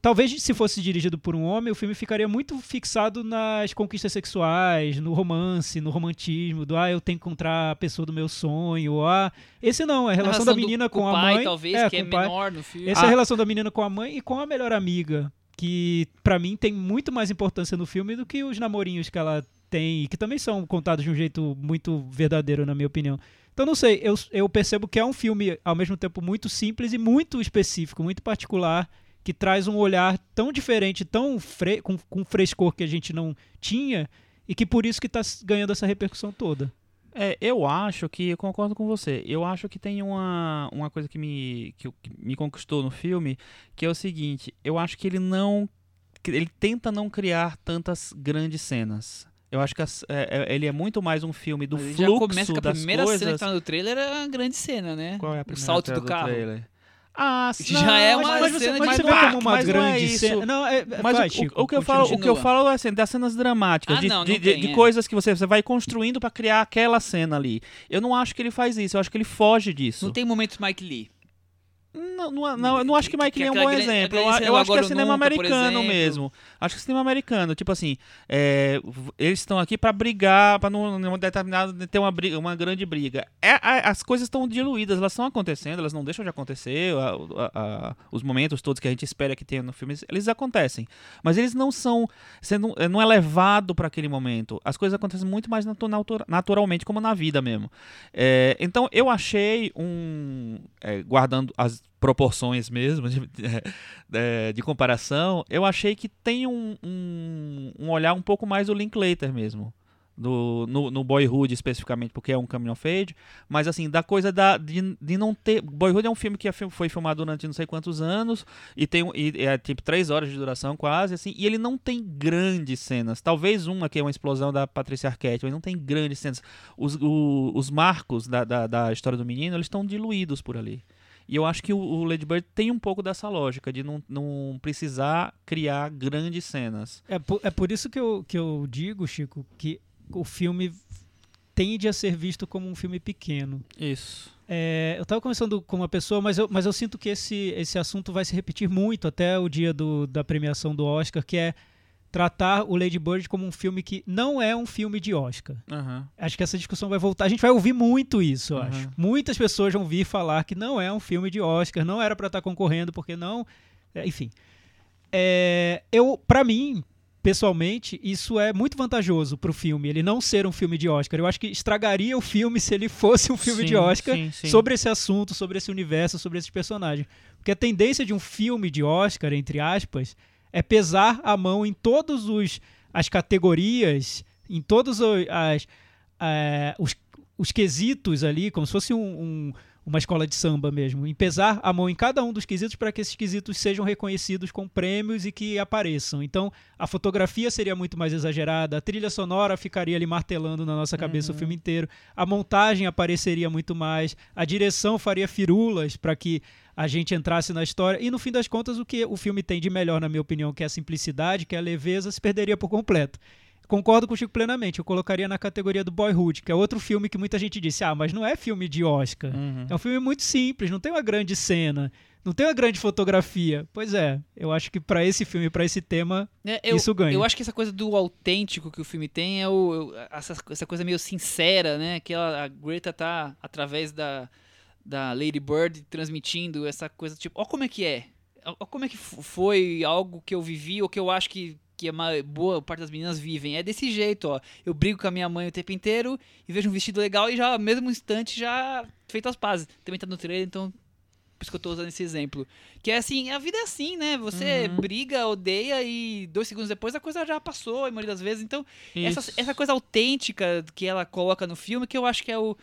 Talvez se fosse dirigido por um homem, o filme ficaria muito fixado nas conquistas sexuais, no romance, no romantismo, do ah, eu tenho que encontrar a pessoa do meu sonho, ou, ah, esse não, é a relação, da do- menina com, o a pai, mãe, talvez, é, que é com menor no filme. Essa é Ah. a relação da menina com a mãe e com a melhor amiga, que pra mim tem muito mais importância no filme do que os namorinhos que ela tem, que também são contados de um jeito muito verdadeiro, na minha opinião. Então, não sei, eu, eu percebo que é um filme, ao mesmo tempo, muito simples e muito específico, muito particular, que traz um olhar tão diferente, tão fre com, com frescor que a gente não tinha, e que por isso que está ganhando essa repercussão toda. É, eu acho que, eu concordo com você, eu acho que tem uma, uma coisa que me, que, que me conquistou no filme, que é o seguinte, eu acho que ele não, ele tenta não criar tantas grandes cenas. Eu acho que as- é- é- ele é muito mais um filme do Mas ele já fluxo começa com a primeira coisas. cena que tá no trailer é uma grande cena, né? Qual é a o primeira salto cena do carro. trailer? Ah, sim, Já não, é mas- uma mas, você- cena mas de você você vê pá, como uma mas não é grande isso. cena. Não, é, Mas vai, o- Chico, o, o que eu continua. falo, o que eu falo é assim, das cenas dramáticas, Ah, de, não, não de, de- tem, de é. coisas que você, você vai construindo pra criar aquela cena ali. Eu não acho que ele faz isso, eu acho que ele foge disso. Não tem momentos Mike Lee. Não, não, não, eu não acho que Mike Lee é um bom grande- exemplo. Eu, eu acho que é cinema Nunca, americano mesmo. Acho que é cinema americano. Tipo assim, é, eles estão aqui pra brigar, pra não, não determinado ter uma, briga, uma grande briga. É, a- as coisas estão diluídas, elas estão acontecendo, elas não deixam de acontecer. a- a- os momentos todos que a gente espera que tenha no filme, eles acontecem. Mas eles não são. É, não é levado pra aquele momento. As coisas acontecem muito mais natu- natura- naturalmente, como na vida mesmo. É, então eu achei um. é, guardando as proporções mesmo de, [laughs] é, de comparação, eu achei que tem um, um, um olhar um pouco mais do Linklater mesmo. Do, no, no Boyhood especificamente, porque é um coming of age, mas assim, da coisa da, de, de não ter. Boyhood é um filme que é foi filmado durante não sei quantos anos, e tem e é tipo três horas de duração quase, assim, e ele não tem grandes cenas. Talvez uma que é uma explosão da Patrícia Arquette, mas não tem grandes cenas. Os, o- os marcos da, da, da história do menino, eles estão diluídos por ali. E eu acho que o, o Lady Bird tem um pouco dessa lógica, de não, não precisar criar grandes cenas. É por, é por isso que eu, que eu digo, Chico, que o filme tende a ser visto como um filme pequeno. Isso. É, eu estava conversando com uma pessoa, mas eu, mas eu sinto que esse, esse assunto vai se repetir muito até o dia do, da premiação do Oscar, que é tratar o Lady Bird como um filme que não é um filme de Oscar. Aham. Acho que essa discussão vai voltar. A gente vai ouvir muito isso, eu Uhum. acho. Muitas pessoas vão vir falar que não é um filme de Oscar, não era para estar concorrendo, porque não. é, Enfim. É, eu, para mim, pessoalmente, isso é muito vantajoso pro filme, ele não ser um filme de Oscar. Eu acho que estragaria o filme se ele fosse um filme de Sim, Oscar sim, sim. sobre esse assunto, sobre esse universo, sobre esses personagens. Porque a tendência de um filme de Oscar, entre aspas, é pesar a mão em todos os as categorias, em todos o- as, eh, os, os quesitos ali, como se fosse um- um- uma escola de samba mesmo, em pesar a mão em cada um dos quesitos para que esses quesitos sejam reconhecidos com prêmios e que apareçam. Então, a fotografia seria muito mais exagerada, a trilha sonora ficaria ali martelando na nossa cabeça o filme inteiro, a montagem apareceria muito mais, a direção faria firulas para que a gente entrasse na história. E no fim das contas, o que o filme tem de melhor, na minha opinião, que é a simplicidade, que é a leveza, se perderia por completo. Concordo com o Chico plenamente. Eu colocaria na categoria do Boyhood, que é outro filme que muita gente disse: ah, mas não é filme de Oscar. Uhum. É um filme muito simples, não tem uma grande cena, não tem uma grande fotografia. Pois é, eu acho que para esse filme, para esse tema, É, eu, Isso ganha. Eu acho que essa coisa do autêntico que o filme tem é o, eu- essa, essa coisa meio sincera, né? Que ela, a Greta tá através da, da Lady Bird transmitindo essa coisa tipo, ó como é que é, ó como é que foi algo que eu vivi ou que eu acho que que a boa parte das meninas vivem. É desse jeito, ó. Eu brigo com a minha mãe o tempo inteiro e vejo um vestido legal e já, ao mesmo instante, já feito as pazes. Também tá no trailer, então por isso que eu tô usando esse exemplo. Que é assim, a vida é assim, né? Você Uhum. briga, odeia e dois segundos depois a coisa já passou, a maioria das vezes. Então, essa, essa coisa autêntica que ela coloca no filme, que eu acho que é o.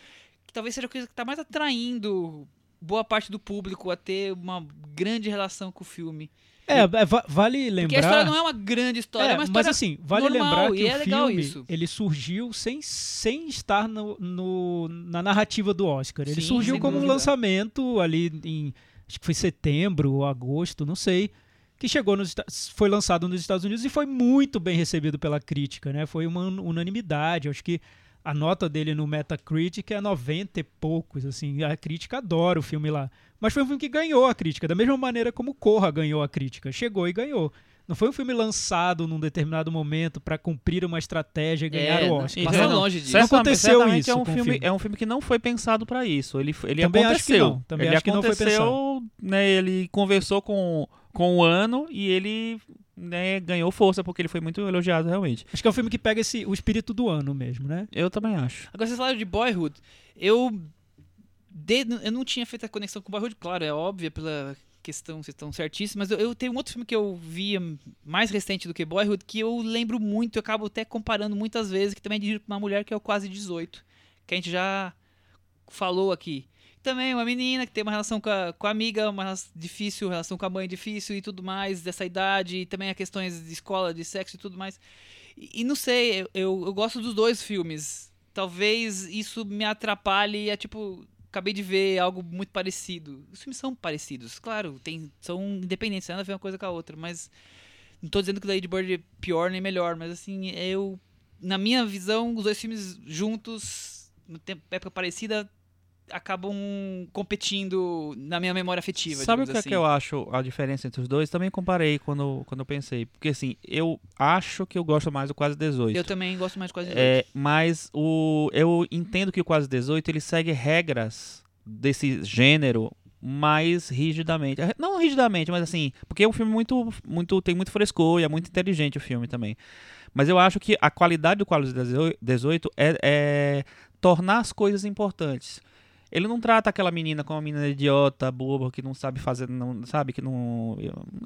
que talvez seja a coisa que tá mais atraindo boa parte do público a ter uma grande relação com o filme. É, é, va- vale Porque a lembrar. história não é uma grande história, é, É, mas assim, vale normal, lembrar que o é legal filme isso. ele surgiu sem, sem estar no, no- na narrativa do Oscar. Ele Sim, surgiu como um lançamento ali em acho que foi setembro ou agosto, não sei, que chegou nos foi lançado nos Estados Unidos e foi muito bem recebido pela crítica, né? Foi uma un- unanimidade. Acho que a nota dele no Metacritic é 90 e poucos, assim, a crítica adora o filme lá. Mas foi um filme que ganhou a crítica, da mesma maneira como Corra ganhou a crítica. Chegou e ganhou. Não foi um filme lançado num determinado momento para cumprir uma estratégia e ganhar É, o Oscar. passou Não, longe disso. Não aconteceu certamente isso é um filme, filme. é um filme que não foi pensado pra isso. Ele, ele Também acho que aconteceu. não, também ele acho que não foi aconteceu, né? Ele conversou com com o ano e ele né, ganhou força porque ele foi muito elogiado realmente. Acho que é um filme que pega esse, o espírito do ano mesmo, né? Eu também acho. Agora vocês falaram de Boyhood. Eu. De- eu não tinha feito a conexão com Boyhood, claro, é óbvia pela questão, vocês estão certíssimos, mas eu, eu tenho um outro filme que eu via mais recente do que Boyhood, que eu lembro muito, eu acabo até comparando muitas vezes, que também é dirigido por uma mulher que é o Quase 18, que a gente já falou aqui. Também uma menina que tem uma relação com a, com a amiga, uma relação difícil, relação com a mãe difícil e tudo mais, dessa idade, e também a questões de escola, de sexo e tudo mais. E, e não sei, eu, eu, gosto dos dois filmes. Talvez isso me atrapalhe é tipo, acabei de ver algo muito parecido. Os filmes são parecidos, claro, tem, são independentes, nada a ver uma coisa com a outra, mas não tô dizendo que o Lady Bird é pior nem melhor, mas assim, eu na minha visão, os dois filmes juntos, época parecida, acabam competindo na minha memória afetiva. Sabe o digamos que é assim. que eu acho a diferença entre os dois? Também comparei quando, quando eu pensei. Porque assim, eu acho que eu gosto mais do Quase 18. Eu também gosto mais de quase É, mas o, eu entendo que o Quase 18 ele segue regras desse gênero mais rigidamente. Eh, Não rigidamente, mas assim, porque é um filme muito, muito tem muito frescor e é muito inteligente o filme também. Mas eu acho que a qualidade do Quase 18 é, é tornar as coisas importantes. Ele não trata aquela menina como uma menina idiota, boba, que não sabe fazer, não sabe que não.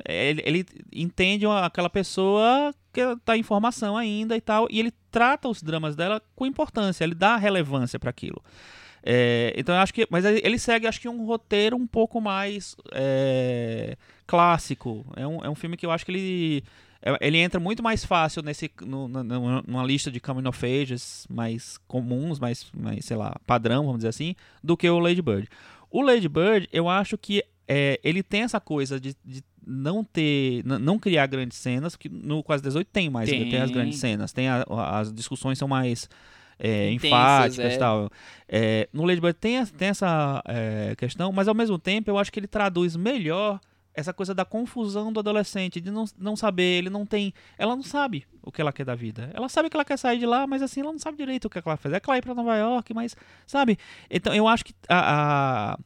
Ele, ele entende aquela pessoa que está em formação ainda e tal, e ele trata os dramas dela com importância, ele dá relevância para aquilo. É, então eu acho que, mas ele segue, acho que um roteiro um pouco mais é, clássico. É um, é um filme que eu acho que ele é- ele entra muito mais fácil nesse no- na- numa lista de coming of ages mais comuns, mais, mais sei lá padrão, vamos dizer assim, do que o Lady Bird. O Lady Bird, eu acho que é, ele tem essa coisa de, de não ter, não criar grandes cenas, que no Quase 18 tem mais, Tem. tem, as grandes cenas, tem a- as discussões são mais é, Intensas, enfáticas é. e tal. É, no Lady Bird tem, tem essa é, questão, mas ao mesmo tempo eu acho que ele traduz melhor essa coisa da confusão do adolescente, de não, não saber, ele não tem. Ela não sabe o que ela quer da vida. Ela sabe que ela quer sair de lá, mas assim, ela não sabe direito o que ela faz. É que ela ir pra Nova York, mas. Sabe? Então eu acho que a. a-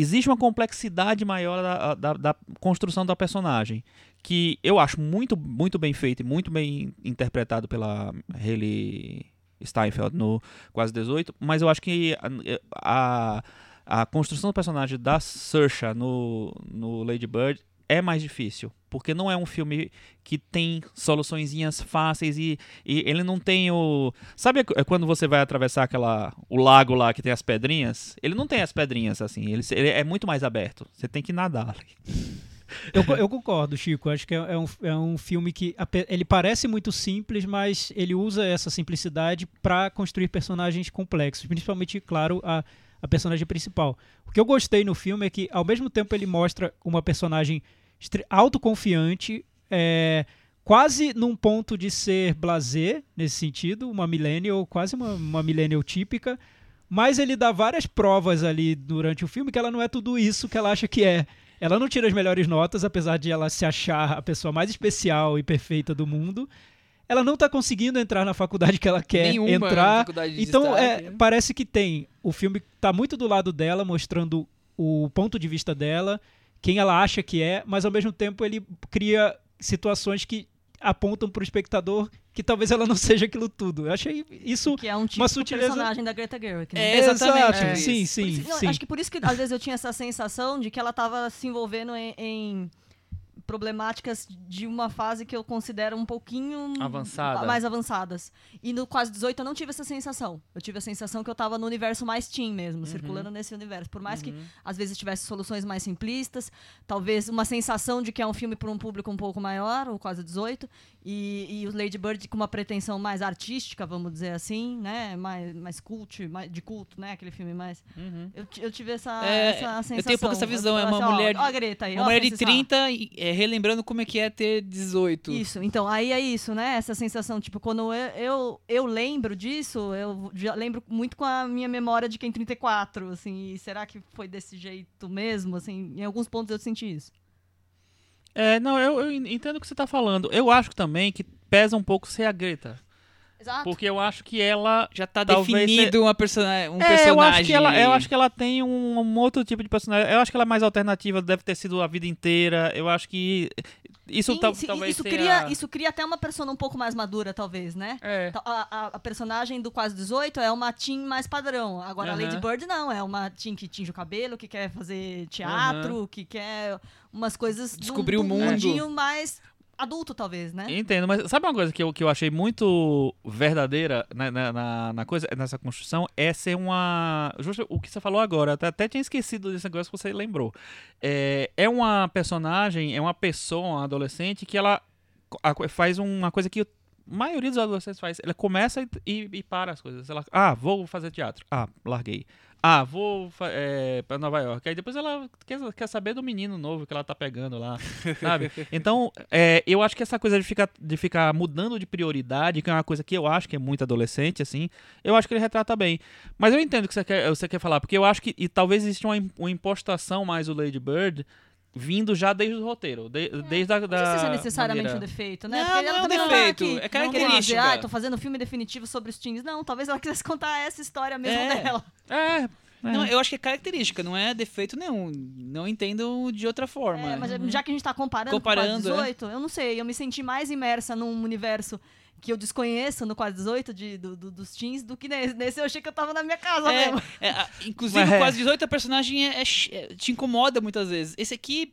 Existe uma complexidade maior da, da, da construção da personagem. Que eu acho muito, muito bem feito e muito bem interpretado pela Hayley Steinfeld no Quase 18, mas eu acho que a, a, a construção do personagem da Saoirse no, no Lady Bird é mais difícil, porque não é um filme que tem soluçõezinhas fáceis e, e ele não tem o... Sabe é quando você vai atravessar aquela o lago lá que tem as pedrinhas? Ele não tem as pedrinhas assim, ele, ele é muito mais aberto. Você tem que nadar. [laughs] Eu, co- eu concordo, Chico. Acho que é, é um, é um filme que ele parece muito simples, mas ele usa essa simplicidade para construir personagens complexos, principalmente, claro, a, a personagem principal. O que eu gostei no filme é que, ao mesmo tempo, ele mostra uma personagem autoconfiante, é, quase num ponto de ser blasé, nesse sentido, uma millennial, quase uma, uma millennial típica, mas ele dá várias provas ali durante o filme que ela não é tudo isso que ela acha que é. Ela não tira as melhores notas, apesar de ela se achar a pessoa mais especial e perfeita do mundo. Ela não tá conseguindo entrar na faculdade que ela quer Nenhuma entrar. faculdade de Então, é, né? parece que tem. O filme tá muito do lado dela, mostrando o ponto de vista dela, quem ela acha que é, mas ao mesmo tempo ele cria situações que apontam pro espectador que talvez ela não [laughs] seja aquilo tudo. Eu achei isso. Que é um tipo de sutileza- personagem da Greta Gerwig. né? É, exatamente. É. sim, sim, isso- sim. Acho que por isso que às vezes eu tinha essa sensação de que ela tava se envolvendo em, em problemáticas de uma fase que eu considero um pouquinho Avançada. mais avançadas. E no quase 18 eu não tive essa sensação. Eu tive a sensação que eu tava no universo mais teen mesmo, circulando nesse universo. Por mais que às vezes tivesse soluções mais simplistas, talvez uma sensação de que é um filme para um público um pouco maior, o quase 18, e, e o Lady Bird com uma pretensão mais artística, vamos dizer assim, né? Mais, mais cult, mais de culto, né? Aquele filme mais. Eu, ti- eu tive essa, É, essa sensação. eu tenho um pouco essa visão, é falei uma assim, ó, mulher de- Ó, a Greta aí, Uma ó, mulher de Francis, ó. 30 e, é, relembrando como é que é ter 18. Isso, então, aí é isso, né? Essa sensação, tipo, quando eu, eu, eu lembro disso, eu já lembro muito com a minha memória de quem 34, assim, e será que foi desse jeito mesmo? Assim, em alguns pontos eu senti isso. É, não, eu, eu entendo o que você tá falando. Eu acho também que pesa um pouco ser a Greta. Exato. Porque eu acho que ela Já tá definido uma persona um É, personagem. eu acho que ela, eu acho que ela tem um, um outro tipo de personagem. Eu acho que ela é mais alternativa, deve ter sido a vida inteira. Eu acho que isso Sim, tal- talvez isso, cria, isso cria até uma persona um pouco mais madura, talvez, né? É. A, a- a personagem do Quase 18 é uma teen mais padrão. Agora, a Aham. Lady Bird não. É uma teen que tinge o cabelo, que quer fazer teatro, que quer umas coisas... de Descobrir de o um mundo. mundinho mais adulto, talvez, né? Entendo, mas sabe uma coisa que eu, que eu achei muito verdadeira na, na, na- na coisa, nessa construção? É ser uma. Justo o que você falou agora, até, até tinha esquecido desse negócio que você lembrou. É, é uma personagem, é uma pessoa, uma adolescente, que ela faz uma coisa que a maioria dos adolescentes faz. Ela começa e, e- e para as coisas. Ela, ah, vou fazer teatro. Ah, larguei. Ah, vou é, pra Nova York. Aí depois ela quer, quer saber do menino novo que ela tá pegando lá, [laughs] sabe? Então, é, eu acho que essa coisa de ficar, de ficar mudando de prioridade, que é uma coisa que eu acho que é muito adolescente, assim, eu acho que ele retrata bem. Mas eu entendo o que você quer, você quer falar, porque eu acho que e talvez exista uma, uma impostação mais do Lady Bird vindo já desde o roteiro, de- desde a da Não sei se é necessariamente maneira- um defeito, né? Não, Porque não ela é um também tá defeito, aqui, é não característica. dizer, Ah, tô fazendo um filme definitivo sobre os teens. Não, talvez ela quisesse contar essa história mesmo É. dela. É, é. Não, eu acho que é característica, não é defeito nenhum. Não entendo de outra forma. É, mas já que a gente tá comparando, Comparando, com o Quase 18, eu não sei, eu me senti mais imersa num universo que eu desconheço no Quase 18 de, do, do- dos teens do que nesse. Nesse eu achei que eu tava na minha casa É, mesmo. é, inclusive, Mas o é. quase 18, a personagem é, é é- te incomoda muitas vezes. Esse aqui,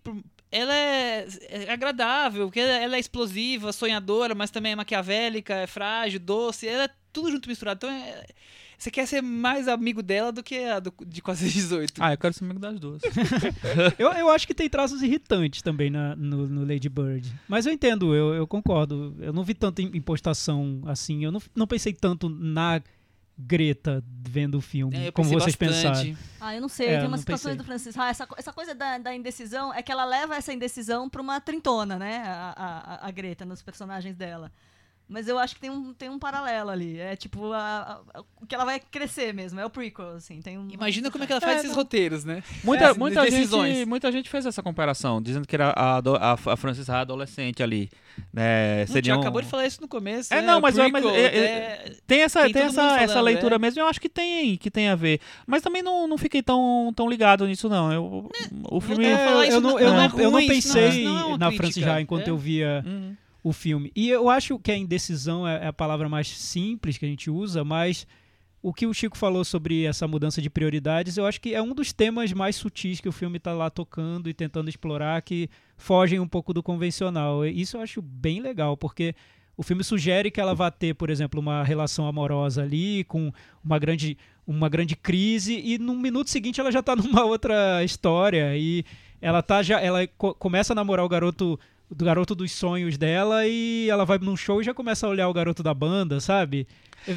ela é, é agradável, porque ela, ela é explosiva, sonhadora, mas também é maquiavélica, é frágil, doce, ela é tudo junto misturado. Então, é- você quer ser mais amigo dela do que a do- de quase 18. Ah, eu quero ser amigo das duas. [laughs] Eu, eu acho que tem traços irritantes também na- no, no Lady Bird. Mas eu entendo, eu, eu concordo. Eu não vi tanta im- impostação assim. Eu não, não pensei tanto na Greta vendo o filme, É, eu como vocês bastante. pensaram. Ah, eu não sei, É, tem eu umas não situações pensei. do Francisco. Ah, essa, essa coisa da, da indecisão é que ela leva essa indecisão pra uma trintona, né? A, a- a Greta, nos personagens dela. Mas eu acho que tem um, tem um paralelo ali. É tipo a- a- o que ela vai crescer mesmo. É o prequel, assim. Tem um... Imagina como é que ela faz É, esses não. roteiros, né? [laughs] Muita, É, muita, decisões. gente, muita gente fez essa comparação, dizendo que era a, a, a Frances Ha adolescente ali. Né, seria já um- acabou de falar isso no começo. É, né? não, mas eu- mas prequel, é- é- Tem essa, Tem tem essa, mundo essa falando, leitura é. mesmo, eu acho que tem, que tem a ver. Mas também não, não fiquei tão, tão ligado nisso, não. Eu, o filme. É, É, eu, não, eu, não é eu pensei é na Francis Já enquanto é. eu via Hum. O filme. E eu acho que a indecisão é é a palavra mais simples que a gente usa, mas o que o Chico falou sobre essa mudança de prioridades, eu acho que é um dos temas mais sutis que o filme está lá tocando e tentando explorar, que fogem um pouco do convencional. Isso eu acho bem legal, porque o filme sugere que ela vá ter, por exemplo, uma relação amorosa ali, com uma grande, uma grande crise, e no minuto seguinte ela já tá [laughs] numa outra história. E ela tá já. Ela co- começa a namorar o garoto. Do garoto dos sonhos dela e ela vai num show e já começa a olhar o garoto da banda, sabe?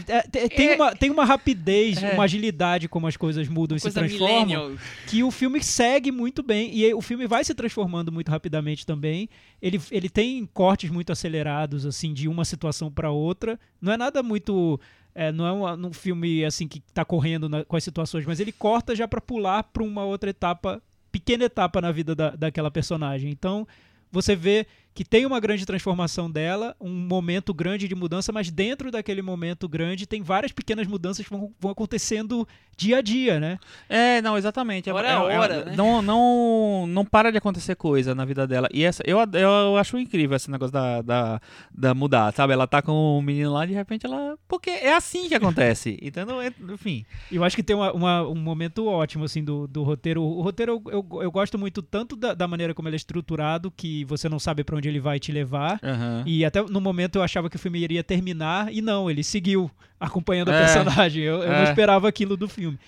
É, te- tem, É. uma, tem uma rapidez, É. uma agilidade como as coisas mudam e se transformam millennial. que o filme segue muito bem e o filme vai se transformando muito rapidamente também. Ele, ele tem cortes muito acelerados assim de uma situação para outra. Não é nada muito é, não é uma- um filme assim que tá correndo na- com as situações, mas ele corta já para pular para uma outra etapa, pequena etapa na vida da, daquela personagem. Então você vê que tem uma grande transformação dela, um momento grande de mudança, mas dentro daquele momento grande tem várias pequenas mudanças que vão, vão acontecendo dia a dia, né? É, não, exatamente. É- Hora a é- é- hora, né? Não, não, não para de acontecer coisa na vida dela. E essa, eu, eu acho incrível esse negócio da, da, da mudar, sabe? Ela tá com um menino lá, de repente ela. Porque é assim que acontece. [laughs] Entendeu? É- Enfim. Eu acho que tem uma- uma- um momento ótimo, assim, do, do roteiro. O roteiro eu, eu, eu gosto muito tanto da, da maneira como ele é estruturado, que você não sabe pra onde ele vai te levar. Aham. E até no momento eu achava que o filme iria terminar, e não, ele seguiu [laughs] acompanhando a É. personagem. Eu, eu não É. esperava aquilo do filme.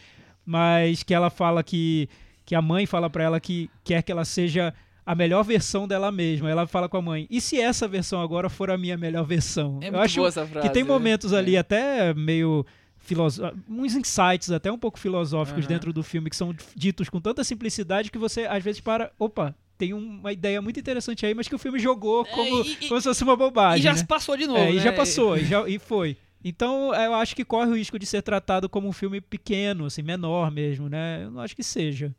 Mas que ela fala que. Que a mãe fala pra ela que quer que ela seja a melhor versão dela mesma. Ela fala com a mãe: e se essa versão agora for a minha melhor versão? É eu muito acho boa essa frase. que tem né? momentos ali É. até meio uns insights até um pouco filosóficos Aham. dentro do filme que são ditos com tanta simplicidade que você às vezes para, opa, tem uma ideia muito interessante aí, mas que o filme jogou É, como, e- e- como se fosse uma bobagem. E já né? passou de novo, É, e né? já passou, e, já, e foi. Então, eu acho que corre o risco de ser tratado como um filme pequeno, assim, menor mesmo, né? Eu não acho que seja.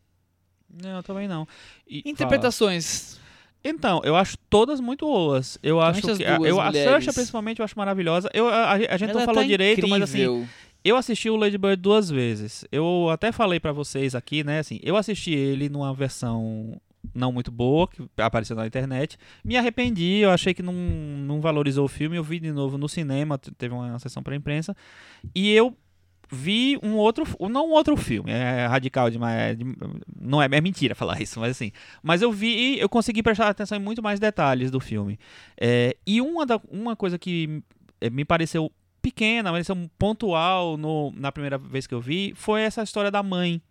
Não, também não. E- Interpretações. Então, eu acho todas muito boas. Eu acho essas que eu, a. Saoirse, principalmente, eu acho maravilhosa. Eu, a, a gente não Ela falou tá direito, mas assim, incrível. eu assisti o Lady Bird duas vezes. Eu até falei pra vocês aqui, né, assim, eu assisti ele numa versão não muito boa, que apareceu na internet. Me arrependi, eu achei que não, não valorizou o filme. Eu vi de novo no cinema, te- teve uma sessão pra imprensa. E eu vi um outro, não um outro filme, é radical demais, é não é, é mentira falar isso, mas assim, mas eu vi, eu consegui prestar atenção em muito mais detalhes do filme. É, e uma, da, uma coisa que eh, me pareceu pequena, mas pareceu pontual no, na primeira vez que eu vi, foi essa história da mãe.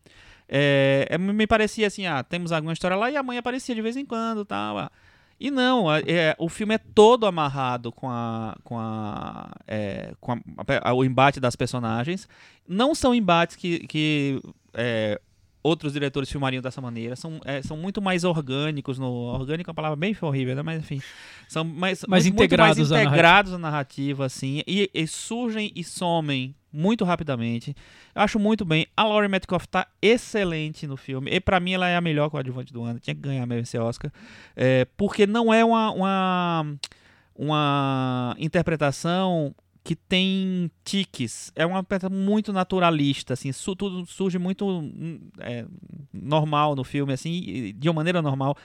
É, é, me parecia assim, ah, temos alguma história lá e a mãe aparecia de vez em quando, tal. ah. E não, é, o filme é todo amarrado com a, com a, é, com a- o embate das personagens. Não são embates que, que é, outros diretores filmariam dessa maneira. São, é, são muito mais orgânicos. No, orgânico é uma palavra bem horrível, né? Mas enfim, são mais, Mais muito integrados à mais narrativa. integrados na narrativa, assim, e, e surgem e somem muito rapidamente. Eu acho muito bem. A Laurie Metcalf tá excelente no filme. E pra mim ela é a melhor coadjuvante do ano. Tinha que ganhar mesmo esse Oscar. É, porque não é uma, uma, uma interpretação que tem tiques. É uma peça muito naturalista, assim, su- tudo surge muito hum, é, normal no filme, assim, de uma maneira normal.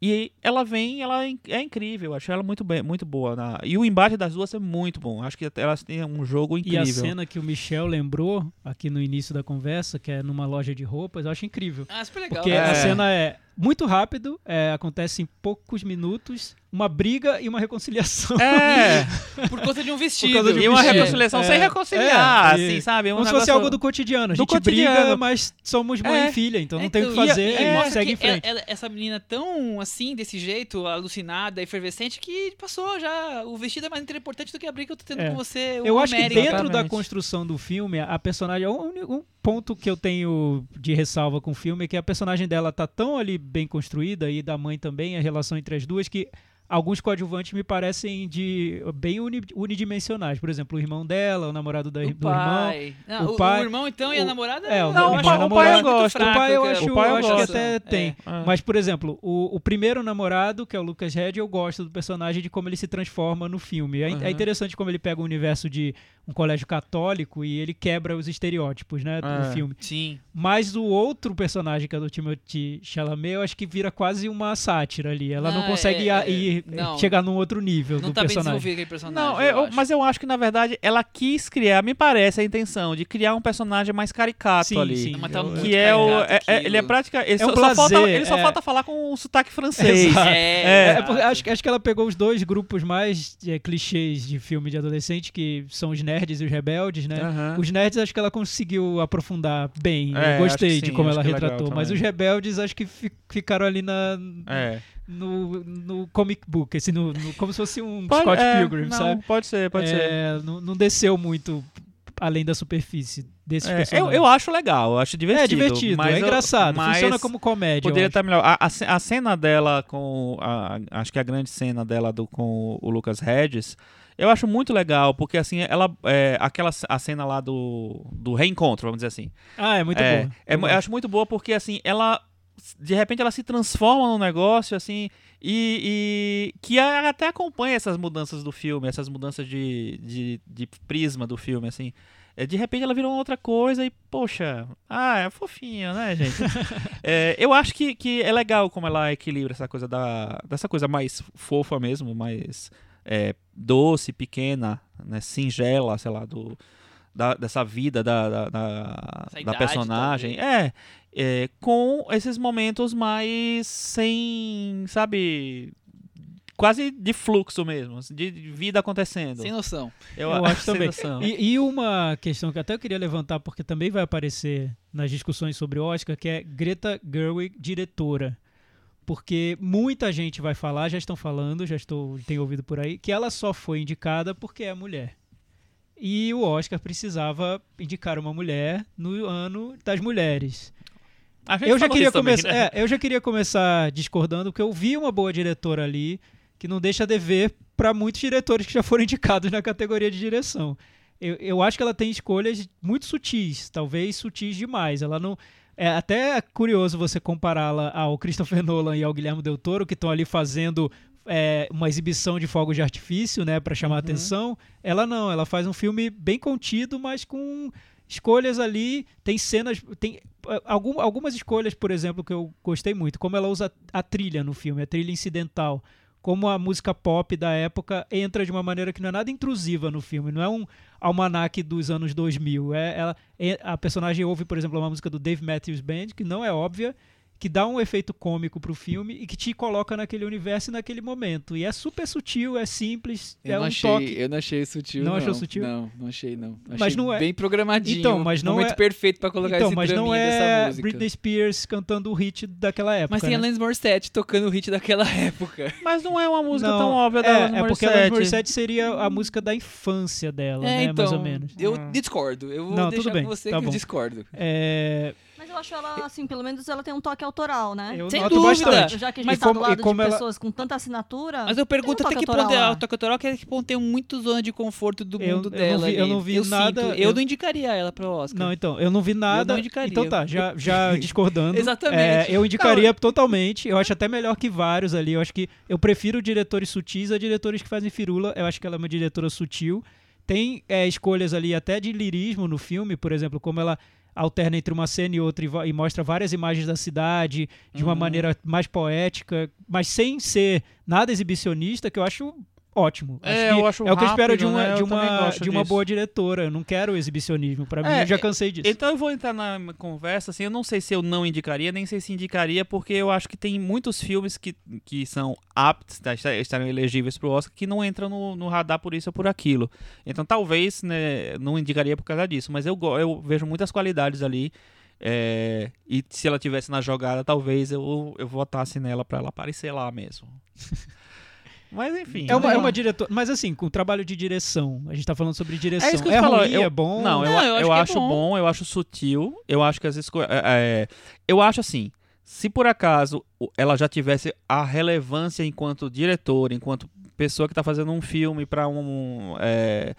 E ela vem, ela é é incrível, eu acho ela muito bem, muito boa. na- E o embate das duas é muito bom. Acho que elas têm um jogo E incrível. a cena que o Michel lembrou aqui no início da conversa, que é numa loja de roupas, eu acho incrível. Ah, super legal. Porque É. a cena é muito rápido, é, acontece em poucos minutos, uma briga e uma reconciliação. É, [laughs] Por conta de um vestido. de um e uma vestido. reconciliação É, sem reconciliar, é, e- assim, sabe? É um Como se fosse negócio- algo do cotidiano. A gente cotidiano. briga, mas somos mãe É. e filha, então não É, tem o que fazer e segue em frente. ela- ela- essa menina tão assim, desse jeito, alucinada, efervescente, que passou já. O vestido é mais importante do que a briga que eu tô tendo É. com você. Eu acho que dentro da Exatamente. construção do filme, a personagem. Um, um ponto que eu tenho de ressalva com o filme é que a personagem dela tá tão ali bem construída, e da mãe também, a relação entre as duas, que alguns coadjuvantes me parecem de bem uni- unidimensionais. Por exemplo, o irmão dela, o namorado da, O do irmão. pai. Não, o o, pai- o irmão, então, e a namorada? é, o- Não, o pai- pai, o pai eu gosto. fraco, o pai eu acho, pai eu acho que até tem. É. Mas, por exemplo, o, o primeiro namorado, que é o Lucas Red, eu gosto do personagem de como ele se transforma no filme. É, Uhum. é interessante como ele pega o universo de um colégio católico e ele quebra os estereótipos, né, do É. filme. Sim. Mas o outro personagem, que é do Timothy Chalamet, eu acho que vira quase uma sátira ali. Ela não Ah, consegue é, é, ir, não. chegar num outro nível Não do tá bem personagem. desenvolvido aquele personagem. Não, eu eu- acho. mas eu acho que na verdade ela quis criar, me parece a intenção de criar um personagem mais caricato Sim, ali. sim. Mas tá eu- muito Que é o. é- é- ele é prática. Ele, É só, um só falta, ele só é. falta falar com um sotaque francês. É, É, acho, que- acho que ela pegou os dois grupos mais é, clichês de filme de adolescente, que são os nerds e os rebeldes, né? Aham. Os nerds acho que ela conseguiu aprofundar bem. É, eu gostei que de sim, como ela é retratou. Mas os rebeldes acho que fi- ficaram ali na, É. no, no comic book, assim, no, no- como se fosse um Pode- Scott é, Pilgrim, não, sabe? Pode ser, pode ser. É, não, não desceu muito além da superfície desses É, eu, personagens. eu acho legal, eu acho divertido. é divertido, mas é eu- engraçado, funciona como comédia. eu Poderia estar melhor. A, a, a cena dela com. a- acho que a grande cena dela do, com o Lucas Hedges. Eu acho muito legal, porque assim, ela. É, aquela a cena lá do, do reencontro, vamos dizer assim. Ah, é muito é, boa. é Eu acho muito boa porque assim, ela. De repente ela se transforma num negócio, assim, e, e que até acompanha essas mudanças do filme, essas mudanças de, de, de prisma do filme, assim. É, De repente ela virou outra coisa e, poxa, ah, é fofinho, né, gente? [laughs] É, eu acho que, que é legal como ela equilibra essa coisa da. dessa coisa mais fofa mesmo, mais é, doce, pequena, né, singela, sei lá, do, da- dessa vida da, da, da, da personagem. É, é, com esses momentos mais sem, sabe, quase de fluxo mesmo, de de vida acontecendo. Sem noção. Eu acho [laughs] sem também. noção. E, e uma questão que até eu queria levantar, porque também vai aparecer nas discussões sobre o Oscar, que é Greta Gerwig, diretora. Porque muita gente vai falar, já estão falando, já estou tenho ouvido por aí, que ela só foi indicada porque é mulher. E o Oscar precisava indicar uma mulher no ano das mulheres. A gente Eu já, queria também, começar, né? é, eu já queria começar discordando, porque eu vi uma boa diretora ali que não deixa dever para muitos diretores que já foram indicados na categoria de direção. Eu, eu acho que ela tem escolhas muito sutis, talvez sutis demais. Ela não. É até curioso você compará-la ao Christopher Nolan e ao Guilherme Del Toro, que estão ali fazendo é, uma exibição de fogos de artifício, né, para chamar Uhum. atenção. Ela não, ela faz um filme bem contido, mas com escolhas ali, tem cenas, tem algum- algumas escolhas, por exemplo, que eu gostei muito, como ela usa a trilha no filme, a trilha incidental, como a música pop da época entra de uma maneira que não é nada intrusiva no filme, não é um almanaque dos anos 2000, é, ela, é- a personagem ouve, por exemplo, uma música do Dave Matthews Band, que não é óbvia, que dá um efeito cômico pro filme e que te coloca naquele universo e naquele momento. E é super sutil, é simples, Eu é não, um achei, toque. eu não achei sutil. Não Não, achou sutil? Não, não achei, não. Achei Mas não é- Bem programadinho. Então, mas não Momento é- perfeito pra colocar Então, esse mas não é dessa música. Britney Spears cantando o hit daquela época. Mas tem né? Alanis Morissette tocando o hit daquela [laughs] época. Mas não é uma música Não, tão óbvia da é, Alanis é porque a Alanis Morissette. Morissette seria a música da infância dela, é, né? então, mais ou menos. eu Hum. discordo. Eu vou Não, deixar tudo bem, com você tá que eu bom. discordo. É, Mas eu acho ela, assim, pelo menos ela tem um toque autoral, né? eu Sem noto dúvida. bastante. Já que a gente Mas tá como- do e lado como de ela- pessoas com tanta assinatura. Mas eu pergunto um até que ponto é o toque autoral, que que ponto tem muito zona de conforto do Eu- mundo eu não dela. vi- eu não vi nada- sinto. eu- Eu não indicaria ela pro Oscar. Não, então, eu não vi nada. não indicaria. Então tá, já, já [laughs] discordando. Exatamente. É, eu indicaria totalmente. Eu acho até melhor que vários ali. Eu acho que eu prefiro diretores sutis a diretores que fazem firula. Eu acho que ela é uma diretora sutil. Tem é, escolhas ali até de lirismo no filme, por exemplo, como ela alterna entre uma cena e outra e, e mostra várias imagens da cidade de uma Uhum. maneira mais poética, mas sem ser nada exibicionista, que eu acho ótimo. É, que eu acho é o que eu espero rápido, de uma, né? de uma, de uma disso. boa diretora. Eu não quero exibicionismo. Pra mim, É, eu já cansei disso. Então eu vou entrar na conversa, assim, eu não sei se eu não indicaria, nem sei se indicaria, porque eu acho que tem muitos filmes que, que são aptos estar- estarem elegíveis pro Oscar que não entram no, no radar por isso ou por aquilo. Então talvez, né, não indicaria por causa disso, mas eu, eu vejo muitas qualidades ali. é, e se ela tivesse na jogada, talvez eu, eu votasse nela pra ela aparecer lá mesmo. [laughs] Mas enfim. É uma, é lá. uma diretora. Mas assim, com trabalho de direção. A gente tá falando sobre direção. É isso que eu é ruim, eu- é bom. Não, eu, Não, eu eu, acho é acho bom. bom. eu acho sutil, eu acho que as escolhas. eu acho assim, se por acaso o- ela já tivesse a relevância enquanto diretora, enquanto pessoa que tá fazendo um filme pra um. é,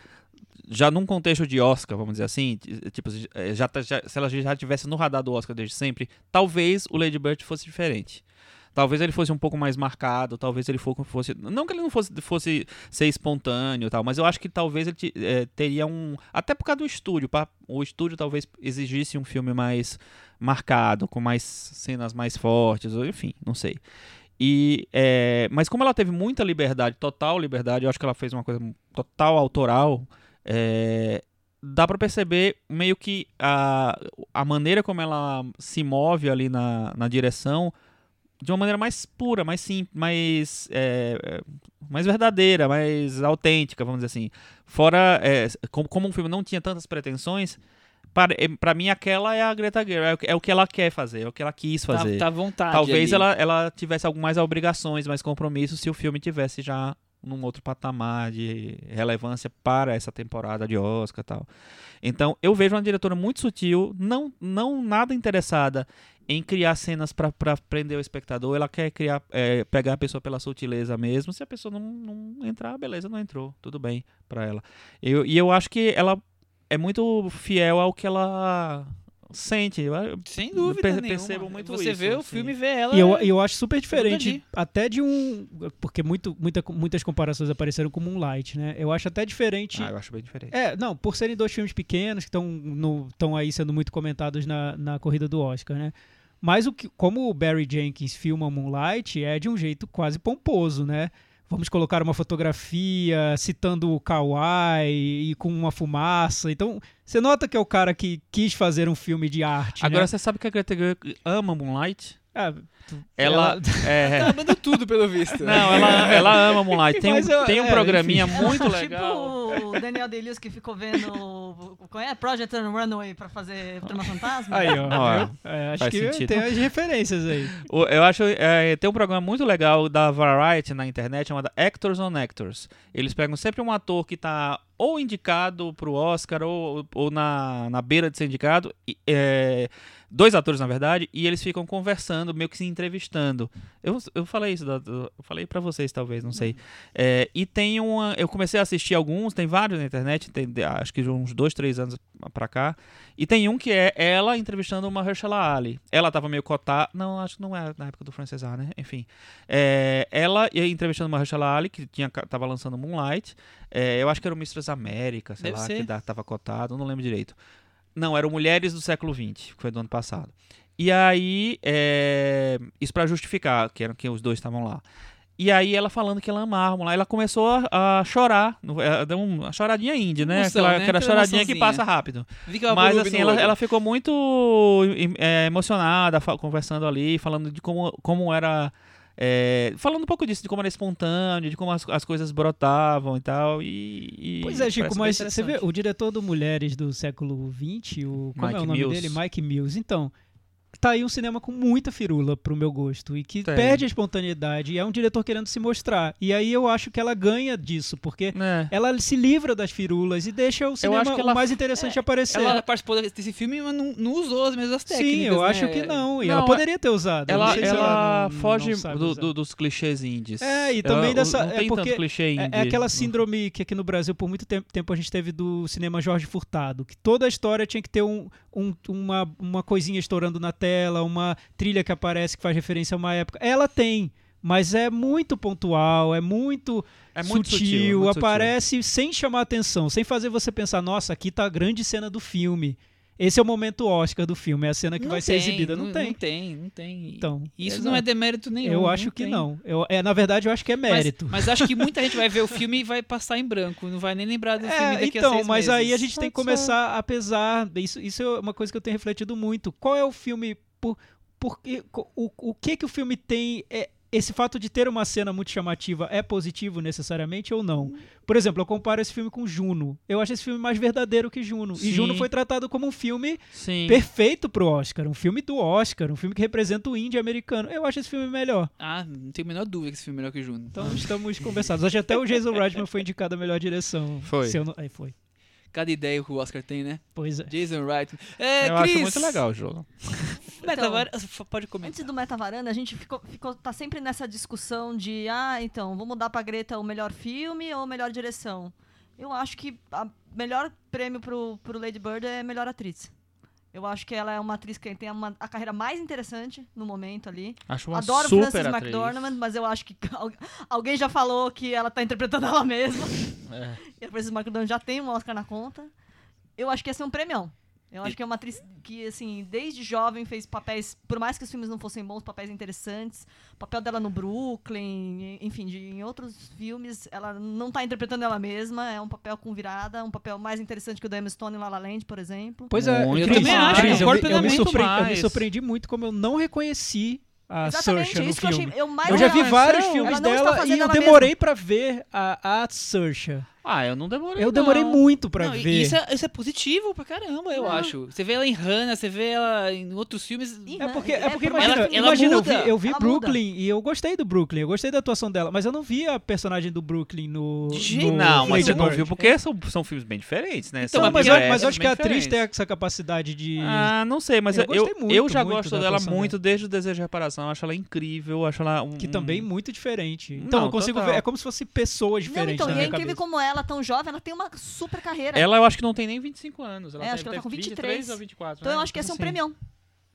já num contexto de Oscar, vamos dizer assim, tipo, eh, já, tá- já- se ela já tivesse no radar do Oscar desde sempre, talvez o Lady Bird fosse diferente. Talvez ele fosse um pouco mais marcado, talvez ele fo- fosse. Não que ele não fosse, fosse ser espontâneo tal, mas eu acho que talvez ele eh, teria um. Até por causa do estúdio. pa- o estúdio talvez exigisse um filme mais marcado, com mais cenas mais fortes, ou enfim, não sei. E, eh, mas como ela teve muita liberdade, total liberdade, eu acho que ela fez uma coisa total autoral. eh, dá pra perceber meio que a, a maneira como ela se move ali na, na direção de uma maneira mais pura, mais simples, mais, é, é, mais verdadeira, mais autêntica, vamos dizer assim. Fora, é, como, como um filme não tinha tantas pretensões, para, é, pra mim aquela é a Greta Gerwig, é o que- é o que ela quer fazer, é o que ela quis Tá, fazer. tá à vontade. Talvez ali. ela, ela tivesse algumas obrigações, mais compromissos se o filme tivesse já num outro patamar de relevância para essa temporada de Oscar tal. Então, eu vejo uma diretora muito sutil, não, não nada interessada em criar cenas para prender o espectador. Ela quer criar, é, pegar a pessoa pela sutileza mesmo. Se a pessoa não, não entrar, beleza, não entrou, tudo bem para ela. Eu, e eu acho que ela é muito fiel ao que ela sente. Eu- Sem dúvida per- nenhuma. percebo muito Você isso, vê o assim. filme e vê ela. E eu, eu acho super diferente, até de um. Porque muito, muita, muitas comparações apareceram com Moonlight, né? Eu acho até diferente. Ah, eu acho bem diferente. É, não, por serem dois filmes pequenos que estão aí sendo muito comentados na, na corrida do Oscar, né? Mas o que, como o Barry Jenkins filma Moonlight é de um jeito quase pomposo, né? Vamos colocar uma fotografia citando o Kawaii e com uma fumaça. Então, você nota que é o cara que quis fazer um filme de arte. Agora, né? você sabe que a Greta Gerwig ama Moonlight? Ah, Ela, [laughs] é, Tá amando tudo, pelo visto. não, ela, ela ama Moonlight. Tem um, eu- tem um é, programinha enfim. muito Ela, legal. Tipo o Daniel Day-Lewis que ficou vendo o- qual é? Project Runway pra fazer Trama Fantasma. Aí, ó. É, acho faz que sentido. tem as referências aí. O- Eu acho é, tem um programa muito legal da Variety na internet chamado Actors on Actors. Eles pegam sempre um ator que tá ou indicado pro Oscar ou, ou na, na beira de ser indicado, e, é, dois atores, na verdade, e eles ficam conversando, meio que se entrevistando. Eu, eu falei isso, eu falei pra vocês, talvez, não sei. É, e tem uma. Eu comecei a assistir alguns, tem vários na internet, tem, acho que de uns dois, três anos pra cá. E tem um que é ela entrevistando uma Herschela Ali. Ela tava meio cotada. Não, acho que não é na época do Frances Ha, né? Enfim. É, ela entrevistando uma Herschela Ali, que tinha, tava lançando Moonlight. É, eu acho que era o Mistress América, sei Deve lá, ser. que da- tava cotado, não lembro direito. Não, eram Mulheres do Século XX, que foi do ano passado. E aí, é, isso pra justificar que, eram, que os dois estavam lá. E aí ela falando que ela amava lá, ela começou a, a chorar, ela deu uma choradinha indie, né? Emoção, aquela né? aquela choradinha que passa rápido. Mas assim, ela, ela ficou muito é, emocionada, conversando ali, falando de como, como era. É, falando um pouco disso, de como era espontâneo, de como as, as coisas brotavam e tal. E, e Pois é, Chico, mas você vê, o diretor do Mulheres do século XX, o, como é Mike o nome Mills. dele? Mike Mills. Então, tá aí um cinema com muita firula pro meu gosto e que Tem. perde a espontaneidade e é um diretor querendo se mostrar. E aí eu acho que ela ganha disso, porque É. ela se livra das firulas e deixa o cinema o ela- mais interessante aparecer. Ela participou desse filme, mas não, não usou as mesmas técnicas. Sim, eu né? acho que não. E Não, ela poderia ter usado. Ela, se ela não- foge do- do- dos clichês indies. É, e também Ela- dessa- Não é tem tanto clichê indie. É, é aquela síndrome que aqui no Brasil por muito tempo, tempo a gente teve do cinema Jorge Furtado, que toda a história tinha que ter um, um- uma, uma coisinha estourando na tela, uma trilha que aparece que faz referência a uma época. Ela tem, mas é muito pontual, é muito, É muito sutil, sutil, é muito sutil. aparece sem chamar atenção, sem fazer você pensar, nossa, aqui tá a grande cena do filme. Esse é o momento Oscar do filme, é a cena que Não vai ser tem, exibida. Não, tem. Não tem, não tem. Então, Isso exato. não é demérito nenhum. Eu acho que tem. não. Eu, é, na verdade, eu acho que é Mas- mérito. Mas, acho que muita gente vai ver o [laughs] filme e vai passar em branco. Não vai nem lembrar do filme É, daqui a então, seis mas aí a gente tem que Pode começar, apesar. Isso, isso é uma coisa que eu tenho refletido muito. Qual é o filme. Por, por, que- co- o, o que que o filme tem. É, esse fato de ter uma cena muito chamativa é positivo necessariamente ou não? Por exemplo, eu comparo esse filme com Juno. Eu acho esse filme mais verdadeiro que Juno. Sim. E Juno foi tratado como um filme Sim. perfeito pro Oscar. Um filme do Oscar. Um filme que representa o indie americano. Eu acho esse filme melhor. Ah, não tenho a menor dúvida que esse filme é melhor que o Juno. Então estamos conversados. Acho que até o Jason Reitman foi indicado a melhor direção. Foi. Não- Aí foi. Cada ideia que o Oscar tem, né? Pois é. Jason Wright. É, Eu Chris! acho muito legal o jogo. [laughs] Metavar... Pode Antes comentar. do Meta Varanda, a gente ficou, ficou, tá sempre nessa discussão de, ah, então, vamos dar pra Greta o melhor filme ou melhor direção? Eu acho que o melhor prêmio pro, pro Lady Bird é melhor atriz. Eu acho que ela é uma atriz que tem uma, a carreira mais interessante no momento ali. Acho uma Adoro super Frances atriz. McDormand, mas eu acho que [laughs] al- alguém já falou que ela tá interpretando ela mesma. [laughs] É. E a Frances McDormand já tem um Oscar na conta. Eu acho que ia ser um premião. Eu acho E- que é uma atriz que, assim, desde jovem fez papéis, por mais que os filmes não fossem bons, papéis interessantes. O papel dela no Brooklyn, enfim, de, em outros filmes, ela não tá interpretando ela mesma. É um papel com virada, um papel mais interessante que o da Emma Stone em La La Land, por exemplo. Pois é, Muito Cris, também acho, eu, me- eu me eu me surpreendi muito como eu não reconheci a Exatamente, Saoirse no isso que eu filme. achei. Eu, mais Eu já vi vários filmes está dela e eu demorei pra ver a, a Saoirse. Ah, eu não demorei. Eu demorei não. muito pra Não, ver. Isso é, isso é positivo pra caramba, eu Não. acho. Você vê ela em Hannah, você vê ela em outros filmes. Ih, É porque, é porque por mais imagina, que- ela imagina, eu muda, vi, eu vi ela Brooklyn e eu gostei do Brooklyn, eu gostei da atuação dela, mas eu não vi a personagem do Brooklyn no. De no Não, mas Lady você não viu porque são, são filmes bem diferentes, né? Então, São mas, eu, mas eu acho que a atriz tem essa capacidade de. Ah, não sei, mas Eu eu, eu, gostei muito, eu já muito gosto dela muito desde o Desejo de Reparação. Eu acho ela incrível, eu acho ela um... que também muito diferente. Então, Não, eu consigo total. ver. É como se fossem pessoas Não, diferentes. então, e é incrível como ela, tão jovem, ela tem uma super carreira. Ela eu acho que não tem nem 25 anos. Ela É, tem- acho que ela tá com ter 23. ou 24. Então eu né? acho que esse é um Assim. premião.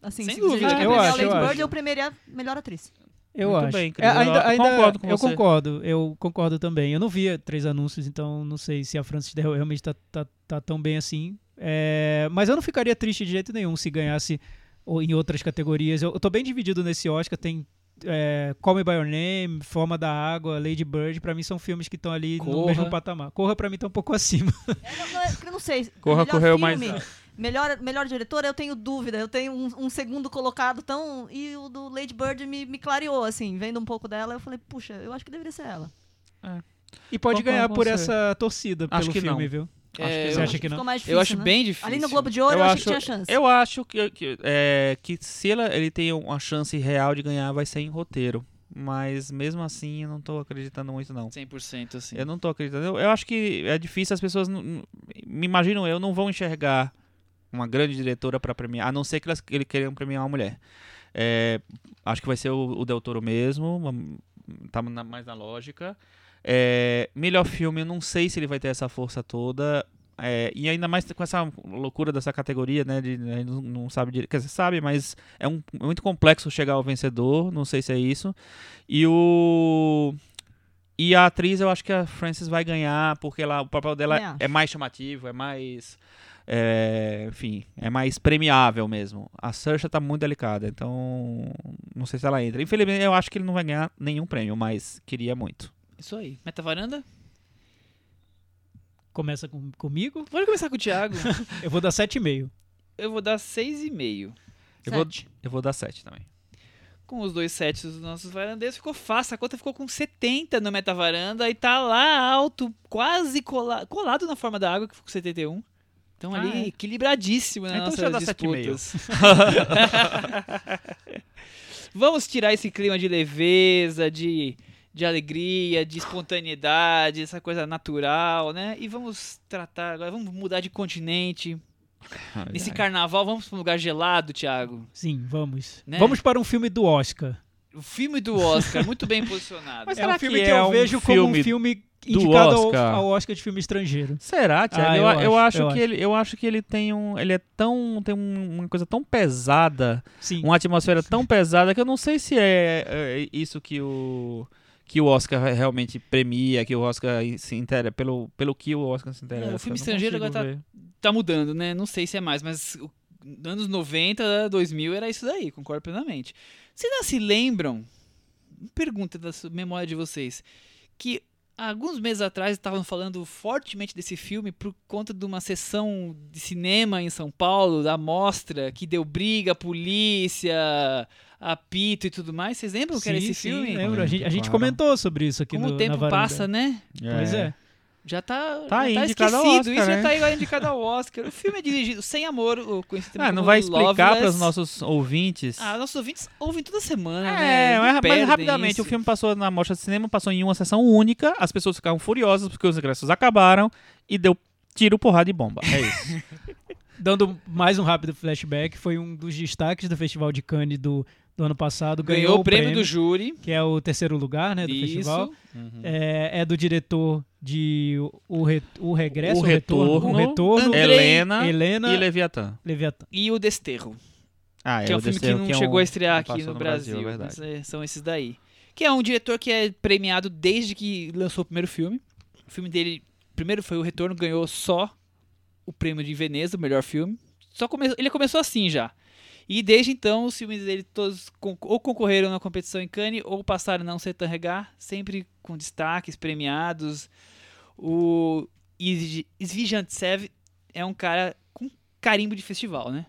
Assim, Sem se dúvida. você Eu acho, Lady eu Bird, acho. eu premiaria melhor atriz. Eu Muito acho. bem, É, eu- ainda, eu ainda- concordo com eu você. concordo, eu concordo também. Eu não via três anúncios, então não sei se a Francis Del realmente tá, tá, tá tão bem assim. É, mas eu não ficaria triste de jeito nenhum se ganhasse ou em outras categorias. Eu, eu tô bem dividido nesse Oscar. Tem é, Call Me By Your Name, Forma da Água, Lady Bird. Pra mim são filmes que estão ali no Corra. mesmo patamar. Corra pra mim tá um pouco [laughs] acima. Eu não, não é- eu não sei. Corra, melhor correu filme, mais Melhor, melhor diretora, eu tenho dúvida. Eu tenho um, um segundo colocado tão. E o do Lady Bird me, me clareou, assim, vendo um pouco dela. Eu falei, puxa, eu acho que deveria ser ela. E pode Concordo ganhar por essa torcida Acho pelo que filme, não. viu? É, Você acha que ficou não? mais difícil, eu acho né? bem difícil. Ali no Globo de Ouro eu, Eu acho- que tinha chance. Eu acho que, que, é, que se ela, ele tem uma chance real de ganhar, vai ser em roteiro. Mas mesmo assim, eu não tô acreditando muito, não. 100% assim. Eu não tô acreditando. Eu, eu acho que é difícil, as pessoas, não- me imagino eu, não vão enxergar uma grande diretora para premiar, a não ser que elas, ele queiram premiar uma mulher. É, acho que vai ser o, o Del Toro mesmo, tá na- mais na lógica. É, melhor filme, eu não sei se ele vai ter essa força toda. É, e ainda mais com essa loucura dessa categoria, né? De, não, não sabe direito. Quer dizer, sabe, mas é um, muito complexo chegar ao vencedor. Não sei se é isso. E o. E a atriz, eu acho que a Frances vai ganhar, porque ela, o papel dela é mais chamativo, é mais. é, enfim, é mais premiável mesmo. A Saoirse tá muito delicada, então não sei se ela entra. Infelizmente, eu acho que ele não vai ganhar nenhum prêmio, mas queria muito. Isso aí. Meta varanda? Começa com- comigo. Vamos começar com o Thiago. [laughs] Eu vou dar 7,5. Eu vou dar 6,5. Eu vou, eu vou dar 7 também. Com os dois sets dos nossos varandeiros, ficou fácil. A conta ficou com 70 no Meta Varanda e tá lá alto, quase cola colado na forma da água, que ficou com 71. Então Ah, ali, é. equilibradíssimo nas Então nossas já dá 7,5. disputas. [laughs] [laughs] Vamos tirar esse clima de leveza, de, de alegria, de espontaneidade, essa coisa natural, né? E vamos tratar agora, vamos mudar de continente. Nesse carnaval, vamos para um lugar gelado, Thiago. Sim, vamos. Né? Vamos para um filme do Oscar. O filme do Oscar, muito bem posicionado. Mas é será um filme que que, é eu um vejo como filme um filme do indicado ao, Oscar? ao Oscar de filme estrangeiro. Será, Thiago? Ah, eu, eu a- eu acho, acho, eu que acho. ele, eu acho que ele tem um, ele é tão, tem um- uma coisa tão pesada, Sim. uma atmosfera tão pesada que eu não sei se é, é isso que o que o Oscar realmente premia, que o Oscar se interessa pelo pelo que o Oscar se interessa. É, o filme não estrangeiro agora ver. tá mudando, né? Não sei se é mais, mas anos 90, 2000 era isso daí, concordo plenamente. Vocês não se lembram? Pergunta da sua- memória de vocês. Que alguns meses atrás estavam falando fortemente desse filme por conta de uma sessão de cinema em São Paulo, da mostra, que deu briga, polícia, apito e tudo mais. Vocês lembram que era Sim, esse sim, filme? lembro. A gente, a gente Claro. comentou sobre isso aqui Como no, o tempo passa, né? Pois é. Já tá, Tá aí já tá esquecido. Oscar, Isso já né? tá igual indicado ao Oscar. O filme é dirigido sem amor, conhecido Ah, não vai explicar para os nossos ouvintes. Ah, nossos ouvintes ouvem toda semana, É, né? Não mas, mas rapidamente, isso. o filme passou na mostra de cinema, passou em uma sessão única, as pessoas ficaram furiosas porque os ingressos acabaram e deu tiro, porrada e bomba. É isso. [laughs] Dando mais um rápido flashback, foi um dos destaques do Festival de Cannes do, do ano passado. Ganhou, Ganhou o prêmio, do júri. que é o terceiro lugar né, do Isso. festival. Uhum. É, é do diretor de O, Re- o Regresso, O o Retorno, Retorno, o Retorno Andrei- Helena, Helena e Leviatã. Leviatã. E o Desterro. Ah, que é um o filme que Desterro, não é um- chegou a estrear não aqui passou no, Brasil. é verdade. Mas, é, são esses daí. Que é um diretor que é premiado desde que lançou o primeiro filme. O filme dele, primeiro foi o Retorno, ganhou só o prêmio de Veneza, o melhor filme. Só come... Ele começou assim já. E desde então, os filmes dele todos ou concorreram na competição em Cannes ou passaram na Uncertain Regard, sempre com destaques, premiados. O Svijantsev é um cara com carimbo de festival, né?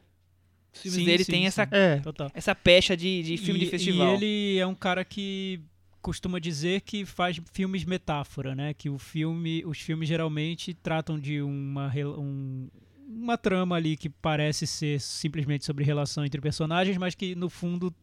Os filmes Sim, dele sim, têm sim. essa, É, essa pecha de, de filme e, de festival. E ele é um cara que costuma dizer que faz filmes metáfora, né? Que o filme, os filmes geralmente tratam de uma um- uma trama ali que parece ser simplesmente sobre relação entre personagens, mas que no fundo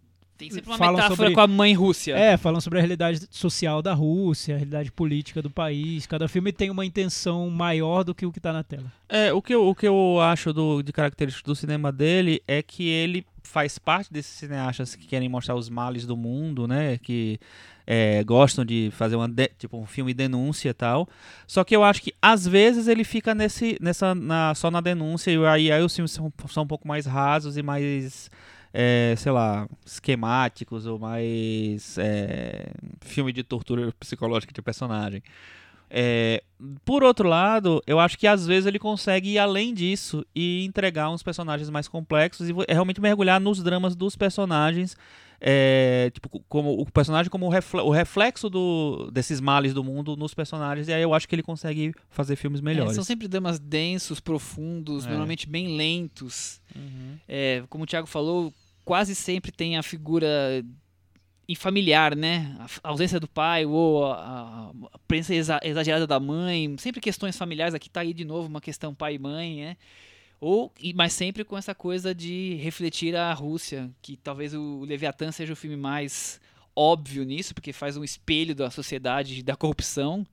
Tem sempre uma falam metáfora sobre- com a mãe Rússia. é, falam sobre a realidade social da Rússia, a realidade política do país. Cada filme tem uma intenção maior do que o que tá na tela. É, o que eu, o que eu acho do, de característico do cinema dele é que ele faz parte desses cineastas que querem mostrar os males do mundo, né? Que é, gostam de fazer uma de- tipo um filme denúncia e tal. Só que eu acho que às vezes ele fica nesse, nessa, na- só na denúncia e aí, aí os filmes são, são um pouco mais rasos e mais é, sei lá, esquemáticos ou mais é, filme de tortura psicológica de personagem. É, por outro lado, eu acho que às vezes ele consegue ir além disso e entregar uns personagens mais complexos e é realmente mergulhar nos dramas dos personagens, é, tipo, co- como o personagem como o refle- o reflexo do, desses males do mundo nos personagens, e aí eu acho que ele consegue fazer filmes É, melhores. são sempre dramas densos, profundos, É. normalmente bem lentos. Uhum. É, como o Thiago falou, quase sempre tem a figura infamiliar, né? A ausência do pai ou a, presença exa- exagerada da mãe. Sempre questões familiares. Aqui tá aí de novo uma questão pai e mãe, né? Ou, mas sempre com essa coisa de refletir a Rússia, que talvez o Leviatã seja o filme mais óbvio nisso, porque faz um espelho da sociedade, da corrupção.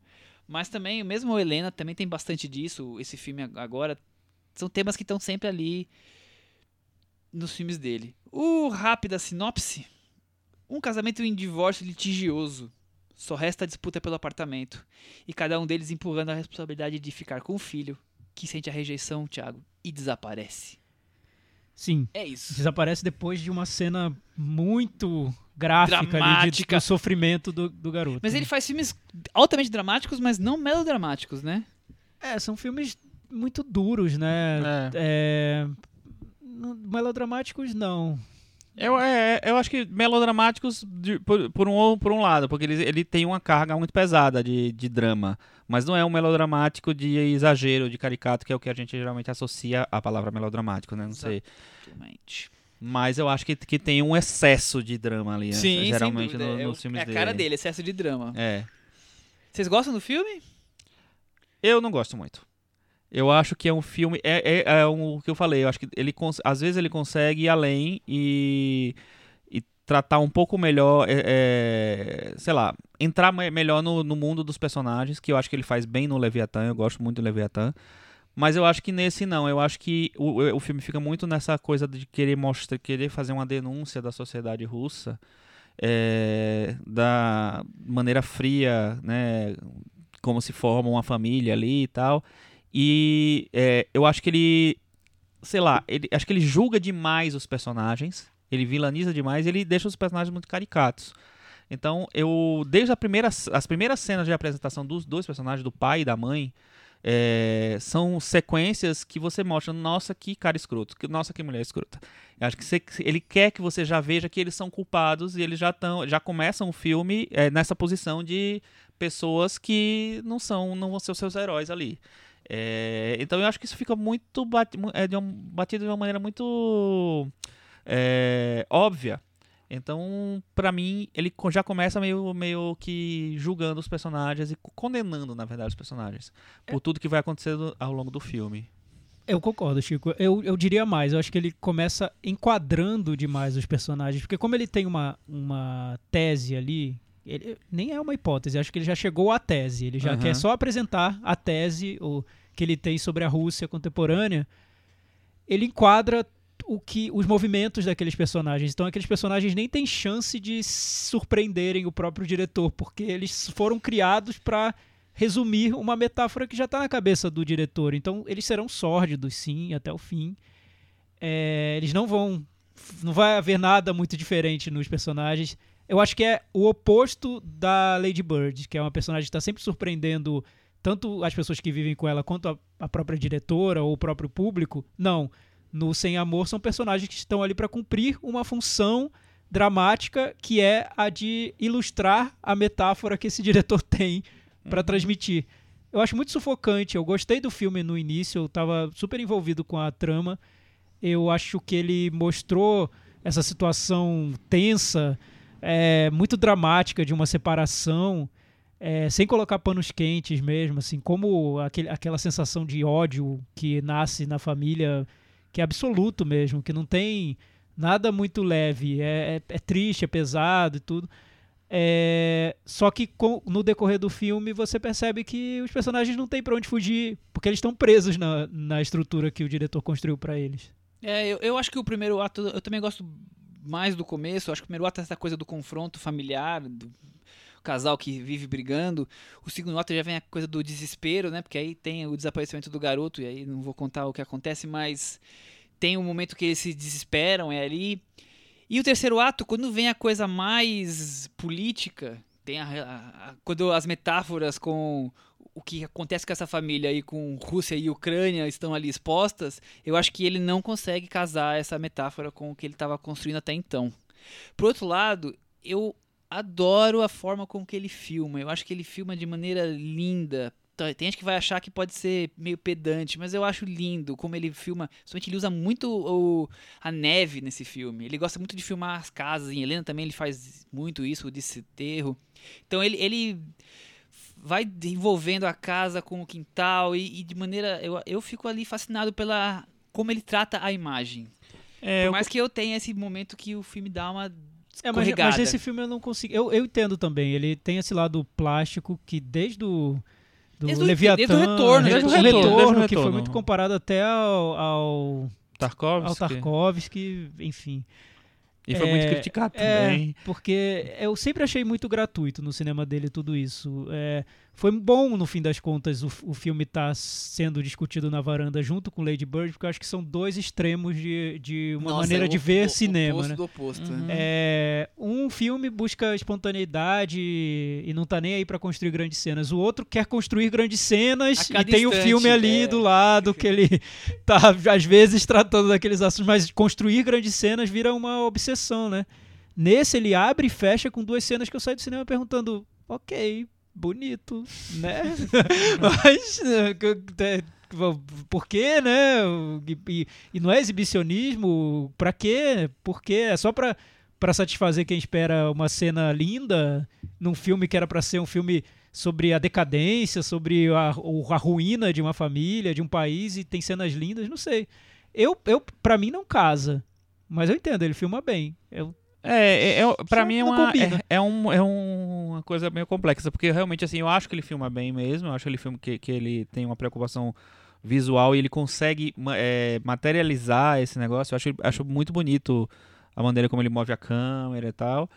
Mas também, mesmo Helena também tem bastante disso. Esse filme ag- agora são temas que estão sempre ali nos filmes dele. O rápida sinopse: um casamento em divórcio litigioso. Só resta a disputa pelo apartamento. E cada um deles empurrando a responsabilidade de ficar com o filho, que sente a rejeição, Thiago, e desaparece. Sim. É isso. Desaparece depois de uma cena muito gráfica ali de, Dramática. do sofrimento do, do garoto. Mas né? ele faz filmes altamente dramáticos, mas não melodramáticos, né? É, são filmes muito duros, né? É, não- melodramáticos, não. Eu, é, eu acho que melodramáticos de- por, por um, por um lado, porque ele, ele tem uma carga muito pesada de, de drama. Mas não é um melodramático de exagero, de caricato, que é o que a gente geralmente associa à palavra melodramático, né? Não sei. Exatamente. Mas eu acho que, que tem um excesso de drama ali, né? Sim, geralmente no- é, nos filmes é a dele. cara dele, excesso de drama. É. Vocês gostam do filme? Eu não gosto muito. Eu acho que é um filme. É, é, é um- o que eu falei. Eu acho que ele às vezes ele consegue ir além e, e tratar um pouco melhor. é, é, sei lá, entrar me- melhor no, no mundo dos personagens, que eu acho que ele faz bem no Leviatã. Eu gosto muito do Leviatã. Mas eu acho que nesse não. Eu acho que o, o filme fica muito nessa coisa de querer mostrar, querer fazer uma denúncia da sociedade russa. é, da maneira fria, né? Como se forma uma família ali e tal. E é, eu acho que ele, sei lá, ele, acho que ele julga demais os personagens, ele vilaniza demais, ele deixa os personagens muito caricatos. Então, eu desde a primeira, as primeiras cenas de apresentação dos dois personagens, do pai e da mãe, é, são sequências que você mostra, nossa, que cara escroto, que, nossa, que mulher escrota. Eu acho que você- ele quer que você já veja que eles são culpados e eles já estão, já começam o filme é, nessa posição de pessoas que não são, não vão ser os seus heróis ali. É, então eu acho que isso fica muito é, de um- batido de uma maneira muito é, óbvia. Então, pra mim, ele já começa meio, meio que julgando os personagens e co- condenando, na verdade, os personagens por tudo que vai acontecendo ao longo do filme. Eu concordo, Chico. Eu, eu diria mais. Eu acho que ele começa enquadrando demais os personagens. Porque como ele tem uma, uma tese ali, ele nem é uma hipótese. Acho que ele já chegou à tese. Ele já Aham. quer só apresentar a tese o, que ele tem sobre a Rússia contemporânea. Ele enquadra o que os movimentos daqueles personagens. Então aqueles personagens nem têm chance de surpreenderem o próprio diretor, porque eles foram criados para resumir uma metáfora que já está na cabeça do diretor. Então eles serão sórdidos, sim, até o fim. É, eles não vão, não vai haver nada muito diferente nos personagens. Eu acho que é o oposto da Lady Bird, que é uma personagem que está sempre surpreendendo tanto as pessoas que vivem com ela quanto a, a própria diretora ou o próprio público. Não, no Sem Amor são personagens que estão ali para cumprir uma função dramática que é a de ilustrar a metáfora que esse [laughs] diretor tem para transmitir. Eu acho muito sufocante. Eu gostei do filme no início, eu estava super envolvido com a trama. Eu acho que ele mostrou essa situação tensa, é, muito dramática de uma separação, é, sem colocar panos quentes mesmo, assim, como aquele, aquela sensação de ódio que nasce na família, que é absoluto mesmo, que não tem nada muito leve, é, é- é triste, é pesado e tudo. É, só que com- no decorrer do filme você percebe que os personagens não têm pra onde fugir, porque eles estão presos na, na estrutura que o diretor construiu pra eles. É, eu, eu acho que o primeiro ato, eu também gosto mais do começo. Acho que o primeiro ato é essa coisa do confronto familiar, do casal que vive brigando. O segundo ato já vem a coisa do desespero, né? Porque aí tem o desaparecimento do garoto, e aí não vou contar o que acontece, mas tem um momento que eles se desesperam, é ali. E o terceiro ato, quando vem a coisa mais política, tem a, a- a- quando as metáforas com o que acontece com essa família aí com Rússia e Ucrânia estão ali expostas, eu acho que ele não consegue casar essa metáfora com o que ele estava construindo até então. Por outro lado, eu adoro a forma com que ele filma. Eu acho que ele filma de maneira linda. Tá, Tem gente que vai achar que pode ser meio pedante, mas eu acho lindo como ele filma. Somente ele usa muito o- a neve nesse filme. Ele gosta muito de filmar as casas. Em Helena também ele faz muito isso, o desterro. Então ele, ele vai envolvendo a casa com o quintal e, e de maneira. Eu, eu fico ali fascinado pela como ele trata a imagem. É, Por eu- mais que eu tenha esse momento que o filme dá uma É, mas, mas esse filme eu não consigo. Eu, eu entendo também. Ele tem esse lado plástico que desde o do Desde desde o retorno, desde já o retorno, Desde o que retorno. foi muito comparado até ao, ao, ao Tarkovsky. Tarkovsky, enfim. E foi É, muito criticado também. É, porque eu sempre achei muito gratuito no cinema dele tudo isso. É, foi bom, no fim das contas, o, o filme estar sendo discutido na varanda junto com Lady Bird, porque eu acho que são dois extremos de, de uma Nossa, maneira é de o- ver o- cinema, oposto né? do oposto. Uhum. É, um filme busca espontaneidade e não tá nem aí pra construir grandes cenas. O outro quer construir grandes cenas e tem o instante, filme ali é. do lado que ele [laughs] tá às vezes tratando daqueles assuntos, mas construir grandes cenas vira uma obsessão, né? Nesse ele abre e fecha com duas cenas que eu saio do cinema perguntando, ok, bonito, né? [laughs] mas que- é, por quê, né? E, e- não é exibicionismo? Pra quê? Por quê? É só pra, pra satisfazer quem espera uma cena linda num filme que era pra ser um filme sobre a decadência, sobre a, a ruína de uma família, de um país e tem cenas lindas, não sei. Eu, eu para mim não casa, mas eu entendo, ele filma bem. Eu, É, é, é pra Só mim é uma, é, é um, é um- uma coisa meio complexa, porque realmente, assim, eu acho que ele filma bem mesmo, eu acho que ele filma que, que ele tem uma preocupação visual e ele consegue é, materializar esse negócio, eu acho, acho muito bonito a maneira como ele move a câmera e tal.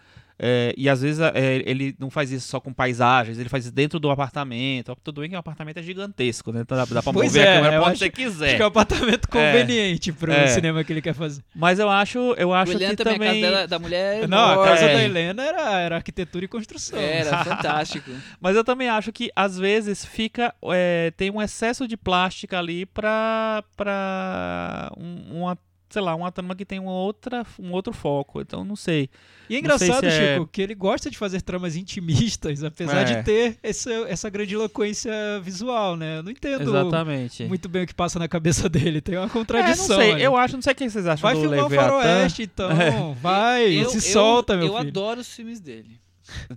É, e às vezes é, ele não faz isso só com paisagens, ele faz isso dentro do apartamento. Tudo bem que o apartamento é gigantesco, né? Então dá, dá pra Pois mover é, a câmera pra onde acho- você acho quiser. que é o apartamento conveniente pro É. cinema que ele quer fazer. Mas eu acho, eu acho que também, também... a casa dela- da mulher. é Não, a enorme. casa É. da Helena era, era arquitetura e construção. Era [laughs] fantástico. Mas eu também acho que às vezes fica. é, tem um excesso de plástica ali pra. pra um- uma. Sei lá, uma trama que tem uma outra, um outro foco. Então não sei. E é engraçado, se é- Chico, que ele gosta de fazer tramas intimistas, [laughs] apesar É. de ter essa, essa grandiloquência visual, né? Eu não entendo Exatamente. muito bem o que passa na cabeça [laughs] dele. Tem uma É, contradição. não sei. ali. Eu acho, não sei o que vocês acham Vai do filmar o faroeste, então. [laughs] Vai, Eu- se eu- solta, meu Eu filho. adoro os filmes dele.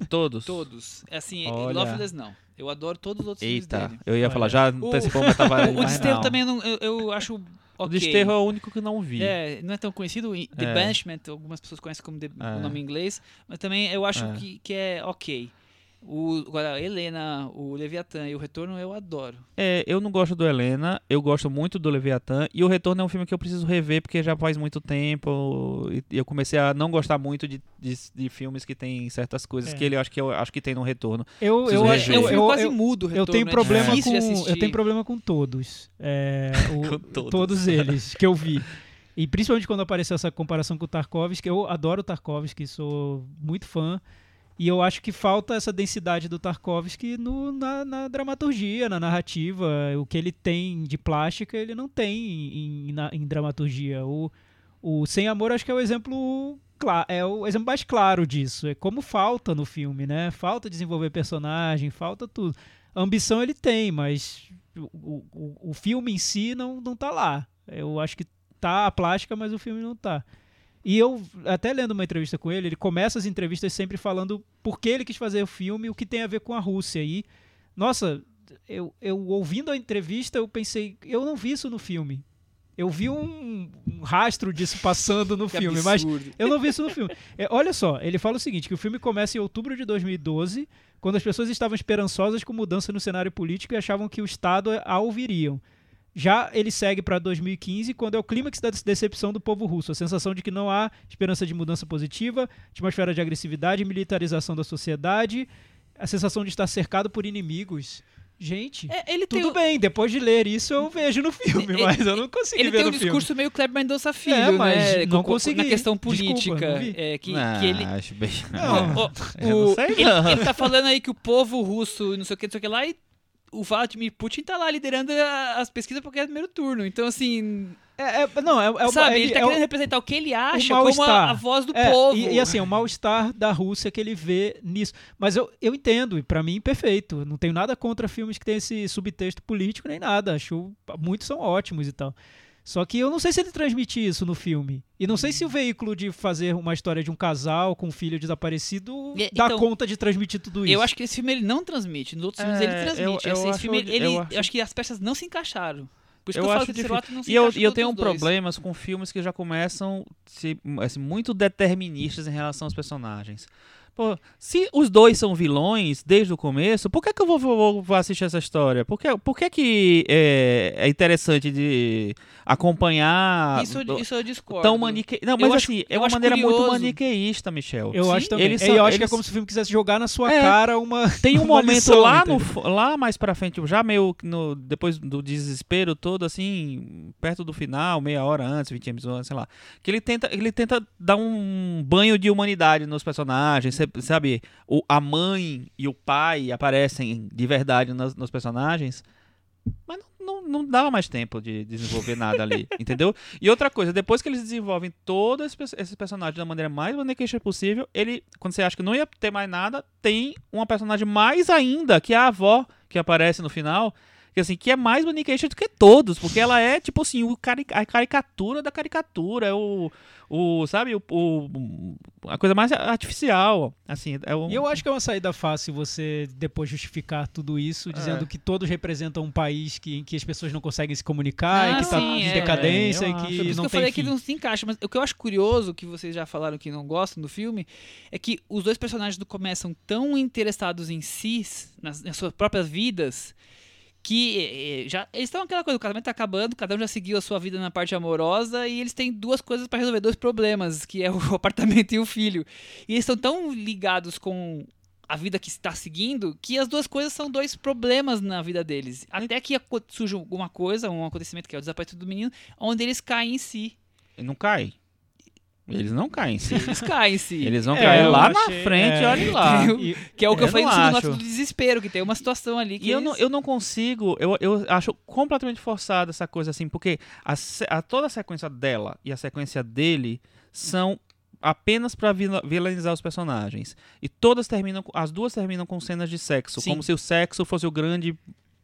Todos. Todos. Assim, Olha. Loveless não. Eu adoro todos os outros Eita, filmes dele. eu ia Olha. falar, já O- antecipou o Metavaranda. O mas Desterro também eu, não- eu, eu acho O ok. Desterro é o único que não vi. É, não é tão conhecido. e The É. Banishment, algumas pessoas conhecem como The- É. o nome em inglês, mas também eu acho É. que, que é ok. O, agora, a Helena, o Leviatã e o Retorno eu adoro. É, eu não gosto do Helena, eu gosto muito do Leviatã, e o Retorno é um filme que eu preciso rever porque já faz muito tempo, e e eu comecei a não gostar muito de, de, de filmes que tem certas coisas É. que ele acho que eu acho que tem no Retorno. Eu, Preciso eu. É um eu, filme eu, quase eu, mudo, o eu Retorno. tenho é problema com eu tenho problema com todos. É, [laughs] o- Com todos. todos eles [laughs] que eu vi. E principalmente quando apareceu essa comparação com o Tarkovsky, eu adoro o Tarkovsky, sou muito fã. E eu acho que falta essa densidade do Tarkovsky no, na, na dramaturgia, na narrativa. O que ele tem de plástica, ele não tem em, em, na- em dramaturgia. O, o Sem Amor acho que é o exemplo é o exemplo mais claro disso. É como falta no filme, né? Falta desenvolver personagem, falta tudo. A ambição ele tem, mas o, o, o filme em si não, não tá lá. Eu acho que tá a plástica, mas o filme não tá. E eu, até lendo uma entrevista com ele, ele começa as entrevistas sempre falando por que ele quis fazer o filme o que tem a ver com a Rússia. E, nossa, eu, eu ouvindo a entrevista, eu pensei, eu não vi isso no filme. Eu vi um, um rastro disso passando no [laughs] Que filme, mas absurdo. eu não vi isso no filme. É, olha só, ele fala o seguinte, que o filme começa em outubro de 2012, quando as pessoas estavam esperançosas com mudança no cenário político e achavam que o Estado a ouviriam. Já ele segue para 2015, quando é o clímax da decepção do povo russo, a sensação de que não há esperança de mudança positiva, atmosfera de agressividade e militarização da sociedade, a sensação de estar cercado por inimigos. Gente, É, ele tudo o- bem, depois de ler isso eu vejo no filme, Ele- mas eu não consegui ele ver tem um no filme. discurso meio Kleber Mendonça Filho, É, mas né? não consegui. Na questão Desculpa, política. não vi. é, que, Ah, que ele, acho bem. Não. [laughs] O- não sei, ele, não. ele tá falando aí que o povo russo, não sei o que, não sei o que lá, e o Vladimir Putin tá lá liderando as pesquisas porque é primeiro turno. Então, assim, É, é- não, é, é, o- sabe, ele, ele tá é o- querendo representar o que ele acha como a, a voz do É, povo. E, e assim, é o mal-estar da Rússia que ele vê nisso. Mas eu, eu entendo, e pra mim, perfeito. Não tenho nada contra filmes que tem esse subtexto político nem nada. Acho muitos são ótimos e tal. Só que eu não sei se ele transmite isso no filme. E não sei se o veículo de fazer uma história de um casal com um filho desaparecido E- dá então, conta de transmitir tudo isso. Eu acho que esse filme ele não transmite. Nos outros filmes ele É, transmite. eu- eu esse, acho- filme, ele, eu eu acho- acho que as peças não se encaixaram. Por isso eu que eu falo acho que o difícil. Não se E eu, encaixa e eu tenho problemas com filmes que já começam se, assim, muito deterministas em relação aos personagens. Pô, se os dois são vilões desde o começo, por que, que eu vou, vou- vou assistir essa história? Por que, por que, que é, é interessante de acompanhar Isso, do- isso eu discordo. tão manique... Não, Eu mas acho- assim, é eu uma acho maneira muito curioso. maniqueísta, Michel. Eu Sim, acho também. eles É, são- eu acho que é como se o filme quisesse jogar na sua É. cara uma. [laughs] Tem um [laughs] uma momento lição, lá, no, entendeu? lá mais pra frente, já meio que no, depois do desespero todo, assim, perto do final, meia hora antes, 20 minutos sei lá, que ele tenta, ele tenta dar um banho de humanidade nos personagens, cê- sabe? O, a mãe e o pai aparecem de verdade nos, nos personagens, mas não, não, não dava mais tempo de desenvolver nada ali, [laughs] entendeu? E outra coisa, depois que eles desenvolvem todos esses, pe- esses personagens da maneira mais maniqueixa possível, ele, quando você acha que não ia ter mais nada, tem uma personagem mais ainda, que é a avó, que aparece no final, que assim, que é mais maniqueixa do que todos, porque ela é, tipo assim, o cari a caricatura da caricatura, é o, o sabe, o, o- a coisa mais artificial, assim, é o... E eu acho que é uma saída fácil você depois justificar tudo isso, dizendo É. que todos representam um país que, em que as pessoas não conseguem se comunicar Ah, e que está em é. decadência Eu e que Por isso não que eu tem falei fim. que não se encaixa, mas o que eu acho curioso, que vocês já falaram que não gostam do filme, é que os dois personagens do começam tão interessados em si, nas, nas suas próprias vidas, que já eles estão aquela coisa, o casamento tá acabando, cada um já seguiu a sua vida na parte amorosa e eles têm duas coisas para resolver, dois problemas, que é o [laughs] apartamento e o filho. E eles estão tão ligados com a vida que está seguindo, que as duas coisas são dois problemas na vida deles. Até que surge alguma coisa, um acontecimento que é o desaparecimento do menino, onde eles caem em si. Não cai. Eles não caem, sim. Eles caem em si. Eles vão É, cair lá achei- na frente, é. olha lá. [laughs] E- Que é o que eu, Eu falei no do desespero, que tem uma situação ali que E eu não, eles- eu não consigo, eu, eu acho completamente forçado essa coisa assim, porque a, a- toda a sequência dela e a sequência dele são apenas pra vila- vilanizar os personagens. E todas terminam, as duas terminam com cenas de sexo, Sim. como se o sexo fosse o grande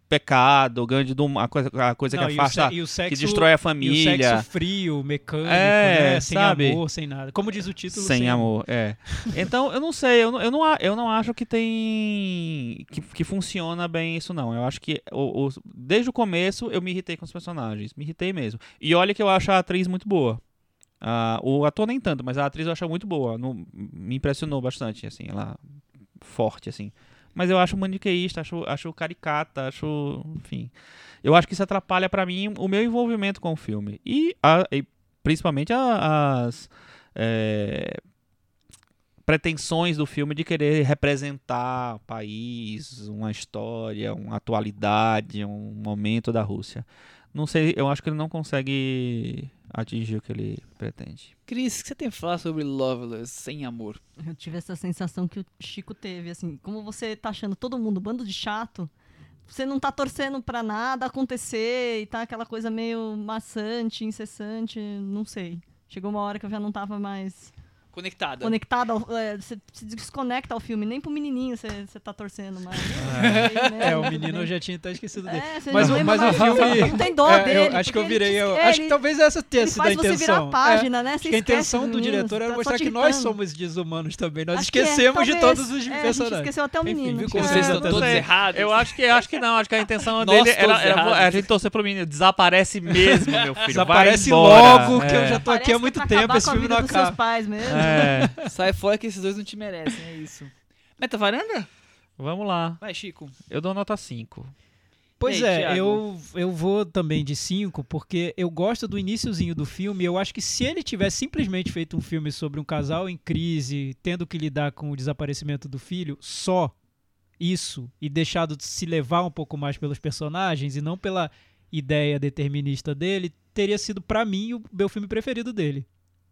pecado, o grande do, a coisa, a coisa não, que o afasta, o que sexo- destrói a E o família. sexo frio, mecânico, É, né? sem sabe? amor, sem nada. Como diz o título, Sem amor, é. [laughs] Então, eu não sei, eu não, eu não, eu não acho que tem. Que, que funciona bem isso, não. Eu acho que o, o- desde o começo eu me irritei com os personagens. Me irritei mesmo. E olha que eu acho a atriz muito boa. Ah, o ator nem tanto, mas a atriz eu acho muito boa. No- me impressionou bastante, assim, ela forte, assim. Mas eu acho maniqueísta, acho, acho caricata, acho. Enfim. Eu acho que isso atrapalha pra mim o meu envolvimento com o filme. E, a- e principalmente a- as. é, pretensões do filme de querer representar o país, uma história, uma atualidade, um momento da Rússia. Não sei, eu acho que ele não consegue atingir o que ele pretende. Cris, o que você tem a falar sobre Loveless sem amor? Eu tive essa sensação que o Chico teve, assim, como você tá achando todo mundo bando de chato, você não tá torcendo pra nada acontecer e tá aquela coisa meio maçante, incessante, não sei. Chegou uma hora que eu já não tava mais Conectada. conectada, ao, é, você se desconecta ao filme, nem pro menininho você, você tá torcendo mais. [laughs] É, o menino eu já tinha até esquecido dele. É, você Mas, não o, lembra mas o filme. Não tem dó É, dele. eu acho que eu virei. eu- é, acho que talvez essa tenha sido a faz você intenção. virar a página, né? Você a intenção do diretor era tá mostrar que nós somos desumanos também. Nós Acho que é, esquecemos de talvez. todos os É, a gente personagens. esqueceu até o Enfim, menino. Viu que como é- vocês É, estão todos errados? Eu acho que acho que não, acho que a intenção dele era, a gente torcer pro menino. Desaparece mesmo, meu filho. Desaparece logo, que eu É. já tô aqui há muito é tempo. Esse a filme não acaba. pais mesmo. É. [laughs] Sai fora que esses dois não te merecem, é isso. Meta varanda? Vamos lá. Vai, Chico. Eu dou nota 5. Pois aí, é, Thiago? eu, eu vou também de 5, porque eu gosto do iníciozinho do filme. Eu acho que se ele tivesse simplesmente feito um filme sobre um casal em crise, tendo que lidar com o desaparecimento do filho, só isso, e deixado de se levar um pouco mais pelos personagens e não pela ideia determinista dele, teria sido pra mim o meu filme preferido dele.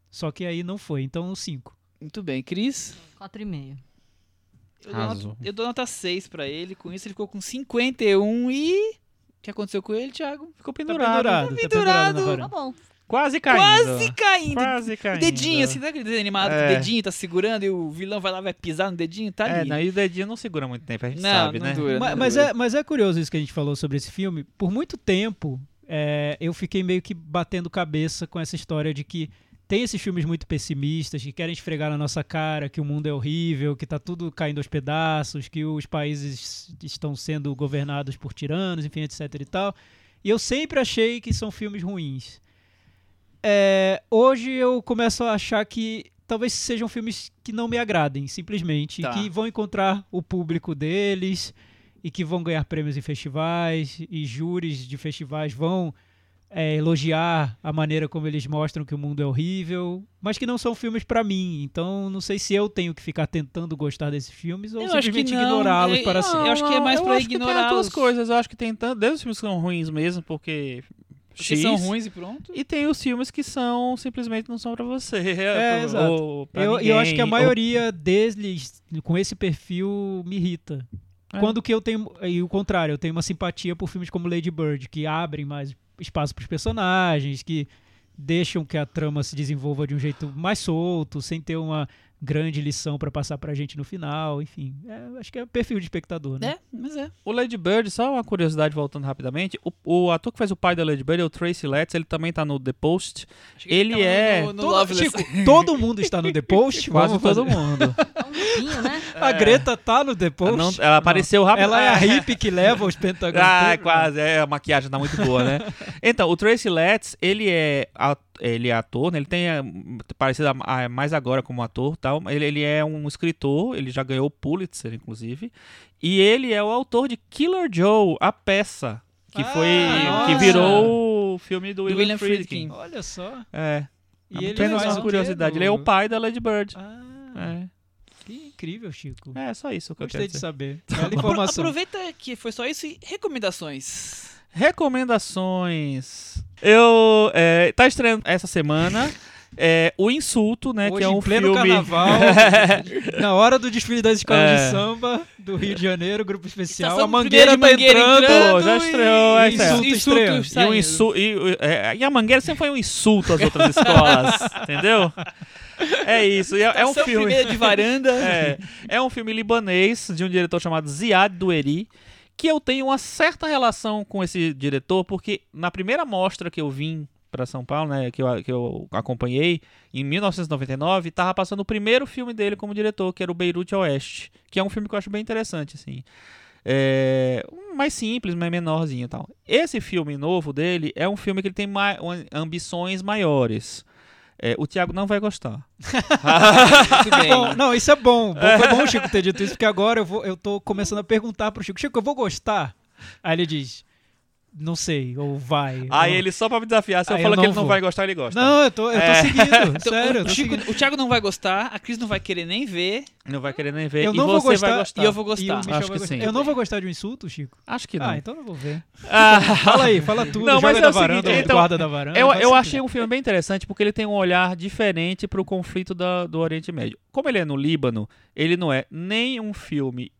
Só que aí não foi, então 5. Muito bem. Cris? 4,5. Eu dou, nota, eu dou nota 6 pra ele. Com isso ele ficou com 51 e... O que aconteceu com ele, Thiago? Ficou Tá pendurado. pendurado, tá pendurado. pendurado Tá bom. Quase caindo. Quase caindo. Quase O caindo. dedinho, assim, sabe aquele desenho animado que É. o dedinho tá segurando e o vilão vai lá vai pisar no dedinho? Tá É, ali. não, e o dedinho não segura muito tempo, a gente Não, sabe, não né? dura. Mas, dura. é, mas é curioso isso que a gente falou sobre esse filme. Por muito tempo, é, eu fiquei meio que batendo cabeça com essa história de que tem esses filmes muito pessimistas que querem esfregar na nossa cara que o mundo é horrível, que tá tudo caindo aos pedaços, que os países estão sendo governados por tiranos, enfim, etc e tal. E eu sempre achei que são filmes ruins. É, hoje eu começo a achar que talvez sejam filmes que não me agradem, simplesmente. Tá. Que vão encontrar o público deles e que vão ganhar prêmios em festivais e júris de festivais vão é, elogiar a maneira como eles mostram que o mundo é horrível, mas que não são filmes pra mim. Então, não sei se eu tenho que ficar tentando gostar desses filmes ou Eu que simplesmente ignorá-los É, para sempre. eu acho que é mais que tem as duas coisas. Eu acho que tem tanto. Desde os filmes que são ruins mesmo, porque. X, são ruins e pronto. E tem os filmes que são simplesmente não são pra você. [laughs] É, exato. ou pra Eu, e eu acho que a ninguém, ou- maioria deles com esse perfil me irrita. É. Quando que eu tenho. E o contrário, eu tenho uma simpatia por filmes como Lady Bird, que abrem mais espaço para os personagens, que deixam que a trama se desenvolva de um jeito mais solto, sem ter uma grande lição para passar pra gente no final. Enfim, é, acho que é perfil de espectador, né? É, mas é. O Lady Bird, só uma curiosidade voltando rapidamente, o, o ator que faz o pai da Lady Bird é o Tracy Letts, ele também tá no The Post, Ele é- No, no Todo. Chico, [laughs] todo mundo está no The Post? [laughs] quase todo fazer- mundo. [laughs] É um pouquinho, né? A Greta tá no The Post? Não- ela apareceu rápido. Ela é a hippie que leva os pentagramas. Ah, quase, é, a maquiagem tá muito boa, né? Então, o Tracy Letts, ele é, a- ele é ator, né? Ele tem é, parecido a- a- mais agora como ator, tal. Ele, ele é um escritor, ele já ganhou o Pulitzer, inclusive, e ele é o autor de Killer Joe, a peça, que Ah, foi que nossa. virou o filme do, Do William, William Friedkin. Friedkin. Olha só. É. E Apenas uma curiosidade. Ele é o pai da Lady Bird. Ah, É. que incrível, Chico. É, só isso que eu Gostei quero de saber. Informação. Aproveita que foi só isso e recomendações. Recomendações. Eu. É, tá estreando essa semana. É, o Insulto, né? Hoje, que é um em pleno filme. carnaval, [laughs] na hora do desfile das escolas É. de samba do Rio de Janeiro, grupo especial, Estação a Mangueira tá Mangueira entrando. entrando já estreou, e é, insulto, insulto estreando. E, insu e, é, e a Mangueira sempre foi um insulto às outras escolas, [laughs] entendeu? É isso. É, é um filme. de varanda. É, é um filme libanês de um diretor chamado Ziad Doueri, que eu tenho uma certa relação com esse diretor, porque na primeira mostra que eu vim para São Paulo, né, que eu, que eu acompanhei, em 1999, tava passando o primeiro filme dele como diretor, que era o Beirute Oeste, que é um filme que eu acho bem interessante, assim. É, mais simples, mais menorzinho e tal. Esse filme novo dele é um filme que ele tem mai- ambições maiores. É, o Thiago não vai gostar. [laughs] Bom, não, isso é bom. Bom, Foi bom o Chico ter dito isso, porque agora eu, vou, eu tô começando a perguntar pro Chico, Chico, eu vou gostar? Aí ele diz, não sei, ou vai. Aí ou- ele, só pra me desafiar, se eu Aí falar eu que não ele não vou. vai gostar, ele gosta. Não, eu tô, eu tô É. seguindo, [laughs] Então, sério. eu o, tô Chico, seguindo. o Thiago não vai gostar, a Cris não vai querer nem ver. Não vai querer nem ver. Eu e não você vou gostar, vai gostar. e eu vou gostar. Michel Acho vai que gostar. sim. Eu não vou gostar de um insulto, Chico? Acho que não. Ah, então eu não vou ver. [laughs] Ah, Fala aí, fala tudo. Não, mas é da o seguinte, varanda, então, guarda da varanda. eu eu achei um filme bem interessante porque ele tem um olhar diferente pro conflito da- do Oriente Médio. Como ele é no Líbano, ele não é nem um filme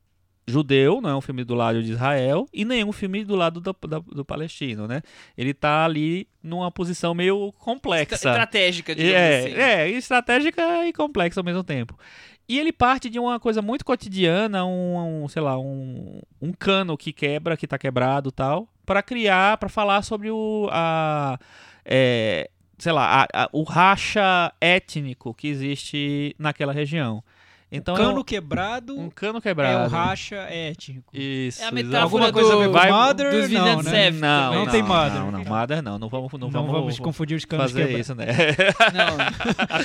judeu, não é um filme do lado de Israel, e nem um filme do lado do, da- do palestino, né? Ele tá ali numa posição meio complexa. Estratégica, digamos É, assim. é, estratégica e complexa ao mesmo tempo. E ele parte de uma coisa muito cotidiana, um, um, sei lá, um, um cano que quebra, que tá quebrado tal, para criar, para falar sobre o, a, é, sei lá, a- a- o racha étnico que existe naquela região. Então, é Cano um, quebrado um cano é quebrado. o racha étnico. Isso. É a metáfora Alguma coisa do, Vai- Mother? dos não, né? Seven Não, também. Não tem Mother. Não, não, Mother não. Não vamos, não Não, vamos, vamos confundir os canos fazer quebrados. isso, né? Não.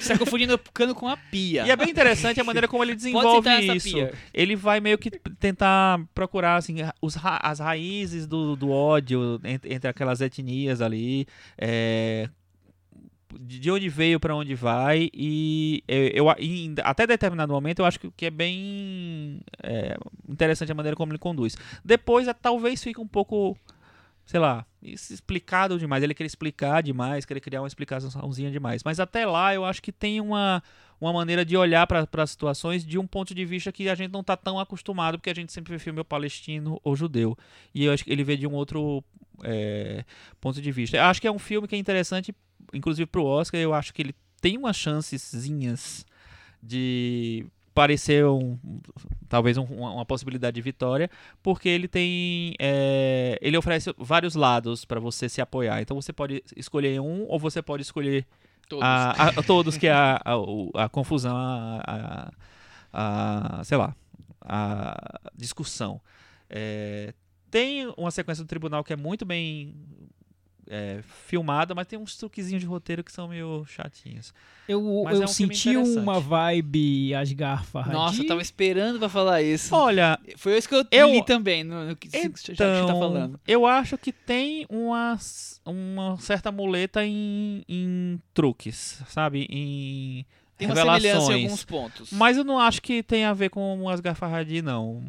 Você tá confundindo o cano com a pia. E é bem interessante a maneira como ele [laughs] Pode desenvolve isso. pia. Ele vai meio que tentar procurar assim, os ra- as raízes do, do ódio entre, entre aquelas etnias ali. é, de de onde veio para onde vai e eu, e até determinado momento eu acho que, é bem é, interessante a maneira como ele conduz. Depois é, talvez fique um pouco sei lá, explicado demais. Ele queria explicar demais, queria criar uma explicaçãozinha demais. Mas até lá eu acho que tem uma, uma maneira de olhar para as situações de um ponto de vista que a gente não tá tão acostumado, porque a gente sempre vê filme palestino ou judeu. E eu acho que ele vê de um outro é, ponto de vista. Eu acho que é um filme que é interessante, inclusive pro Oscar, eu acho que ele tem umas chancezinhas de parecer um, talvez um- uma, possibilidade de vitória, porque ele tem é, ele oferece vários lados para você se apoiar. Então você pode escolher um ou você pode escolher Todos. a, a- todos que é a, a, a confusão, a, a- a- sei lá, a discussão. É, tem uma sequência do tribunal que é muito bem é, filmada, mas tem uns truquezinhos de roteiro que são meio chatinhos. Eu, Mas eu é um senti uma vibe Asghar Farhadi. Nossa, eu tava esperando pra falar isso. Olha, Foi isso que eu, Eu- li também, no, no que você tá então, falando. eu acho que tem uma, uma certa muleta em, em truques, sabe? Em Tem uma revelações. semelhança em alguns pontos. Mas eu não acho que tem a ver com o Asghar Farhadi, não.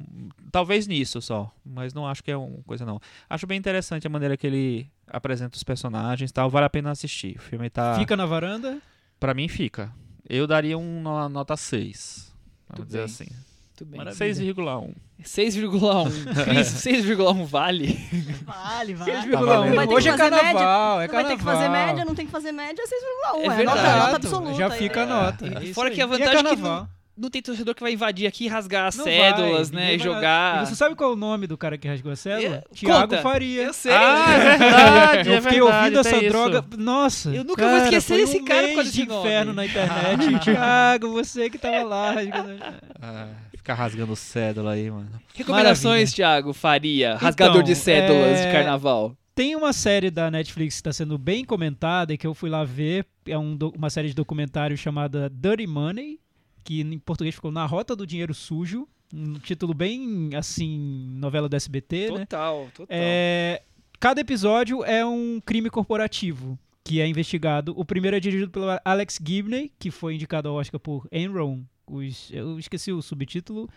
Talvez nisso só, mas não acho que é uma coisa não. Acho bem interessante a maneira que ele apresenta os personagens, e tal. Vale a pena assistir. O filme tá, Fica na varanda? Pra mim fica. Eu daria um, uma nota 6. Vamos Muito dizer bem. assim. Muito bem. Maravilha. 6,1. 6,1. [laughs] Cris, 6,1 vale? Vale, vale. 6,1. Não vai ter Hoje é fazer carnaval, média. é não vai ter que fazer média, não tem que fazer média, é 6,1. É É, nota, verdade. nota absoluta. Já fica a é. nota. É isso fora aí. que a é vantagem é que. Não tem torcedor que vai invadir aqui e rasgar as Não cédulas, vai, né? E jogar. E você sabe qual é o nome do cara que rasgou a cédula? É, Tiago. Faria. Eu sei. Ah, é verdade, Eu é fiquei verdade, ouvindo essa isso. droga. Nossa. Eu nunca cara, vou esquecer foi esse um cara por causa de nome. inferno na internet. [laughs] Tiago, você que tava lá. rasgando- Ah, ficar rasgando cédula aí, mano. Recomendações, Thiago Faria, rasgador de Então, cédulas é, de carnaval. Tem uma série da Netflix que está sendo bem comentada e que eu fui lá ver. É um do- uma série de documentário chamada Dirty Money, que em português ficou Na Rota do Dinheiro Sujo. Um título bem, assim, novela do SBT, né? Total, total. É, cada episódio é um crime corporativo que é investigado. O primeiro é dirigido pelo Alex Gibney, que foi indicado ao Oscar por Enron. Os, eu esqueci o subtítulo.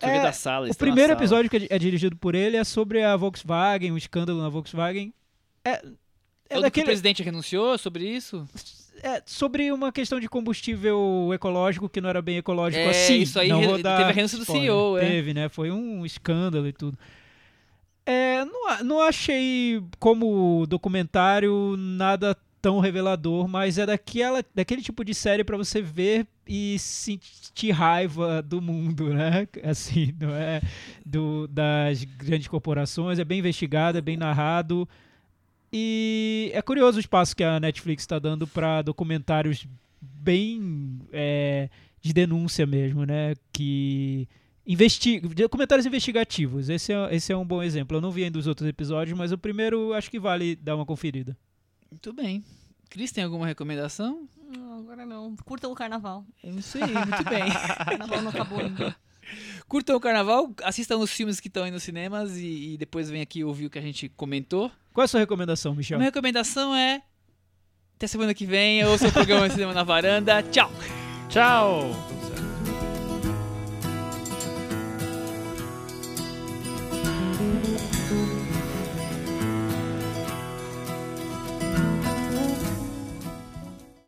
É, da sala, O primeiro sala. episódio que é dirigido por ele é sobre a Volkswagen, o escândalo na Volkswagen. É, É é o do que o daquele, presidente renunciou sobre isso? é sobre uma questão de combustível ecológico que não era bem ecológico É, assim. isso aí não re- vou dar teve a renúncia do. CEO, é. Teve, né? Foi um escândalo e tudo. É, não, não achei como documentário nada tão revelador, mas é daquela, daquele tipo de série pra você ver e sentir raiva do mundo, né? [laughs] Assim, não é do, das grandes corporações, é bem investigado, é bem narrado. E é curioso o espaço que a Netflix está dando para documentários bem é, de denúncia mesmo, né? Que investi documentários investigativos. Esse é, esse é um bom exemplo. Eu não vi ainda os outros episódios, mas o primeiro acho que vale dar uma conferida. Muito bem. Cris, tem alguma recomendação? Não, agora não. Curtam o carnaval. É isso aí, muito bem. O [laughs] carnaval não acabou ainda. Curtam o carnaval, assistam os filmes que estão aí nos cinemas e, e depois vem aqui ouvir o que a gente comentou. Qual é a sua recomendação, Michel? Minha recomendação é. Até semana que vem, ouça o programa Cinema na Varanda. Tchau! Tchau!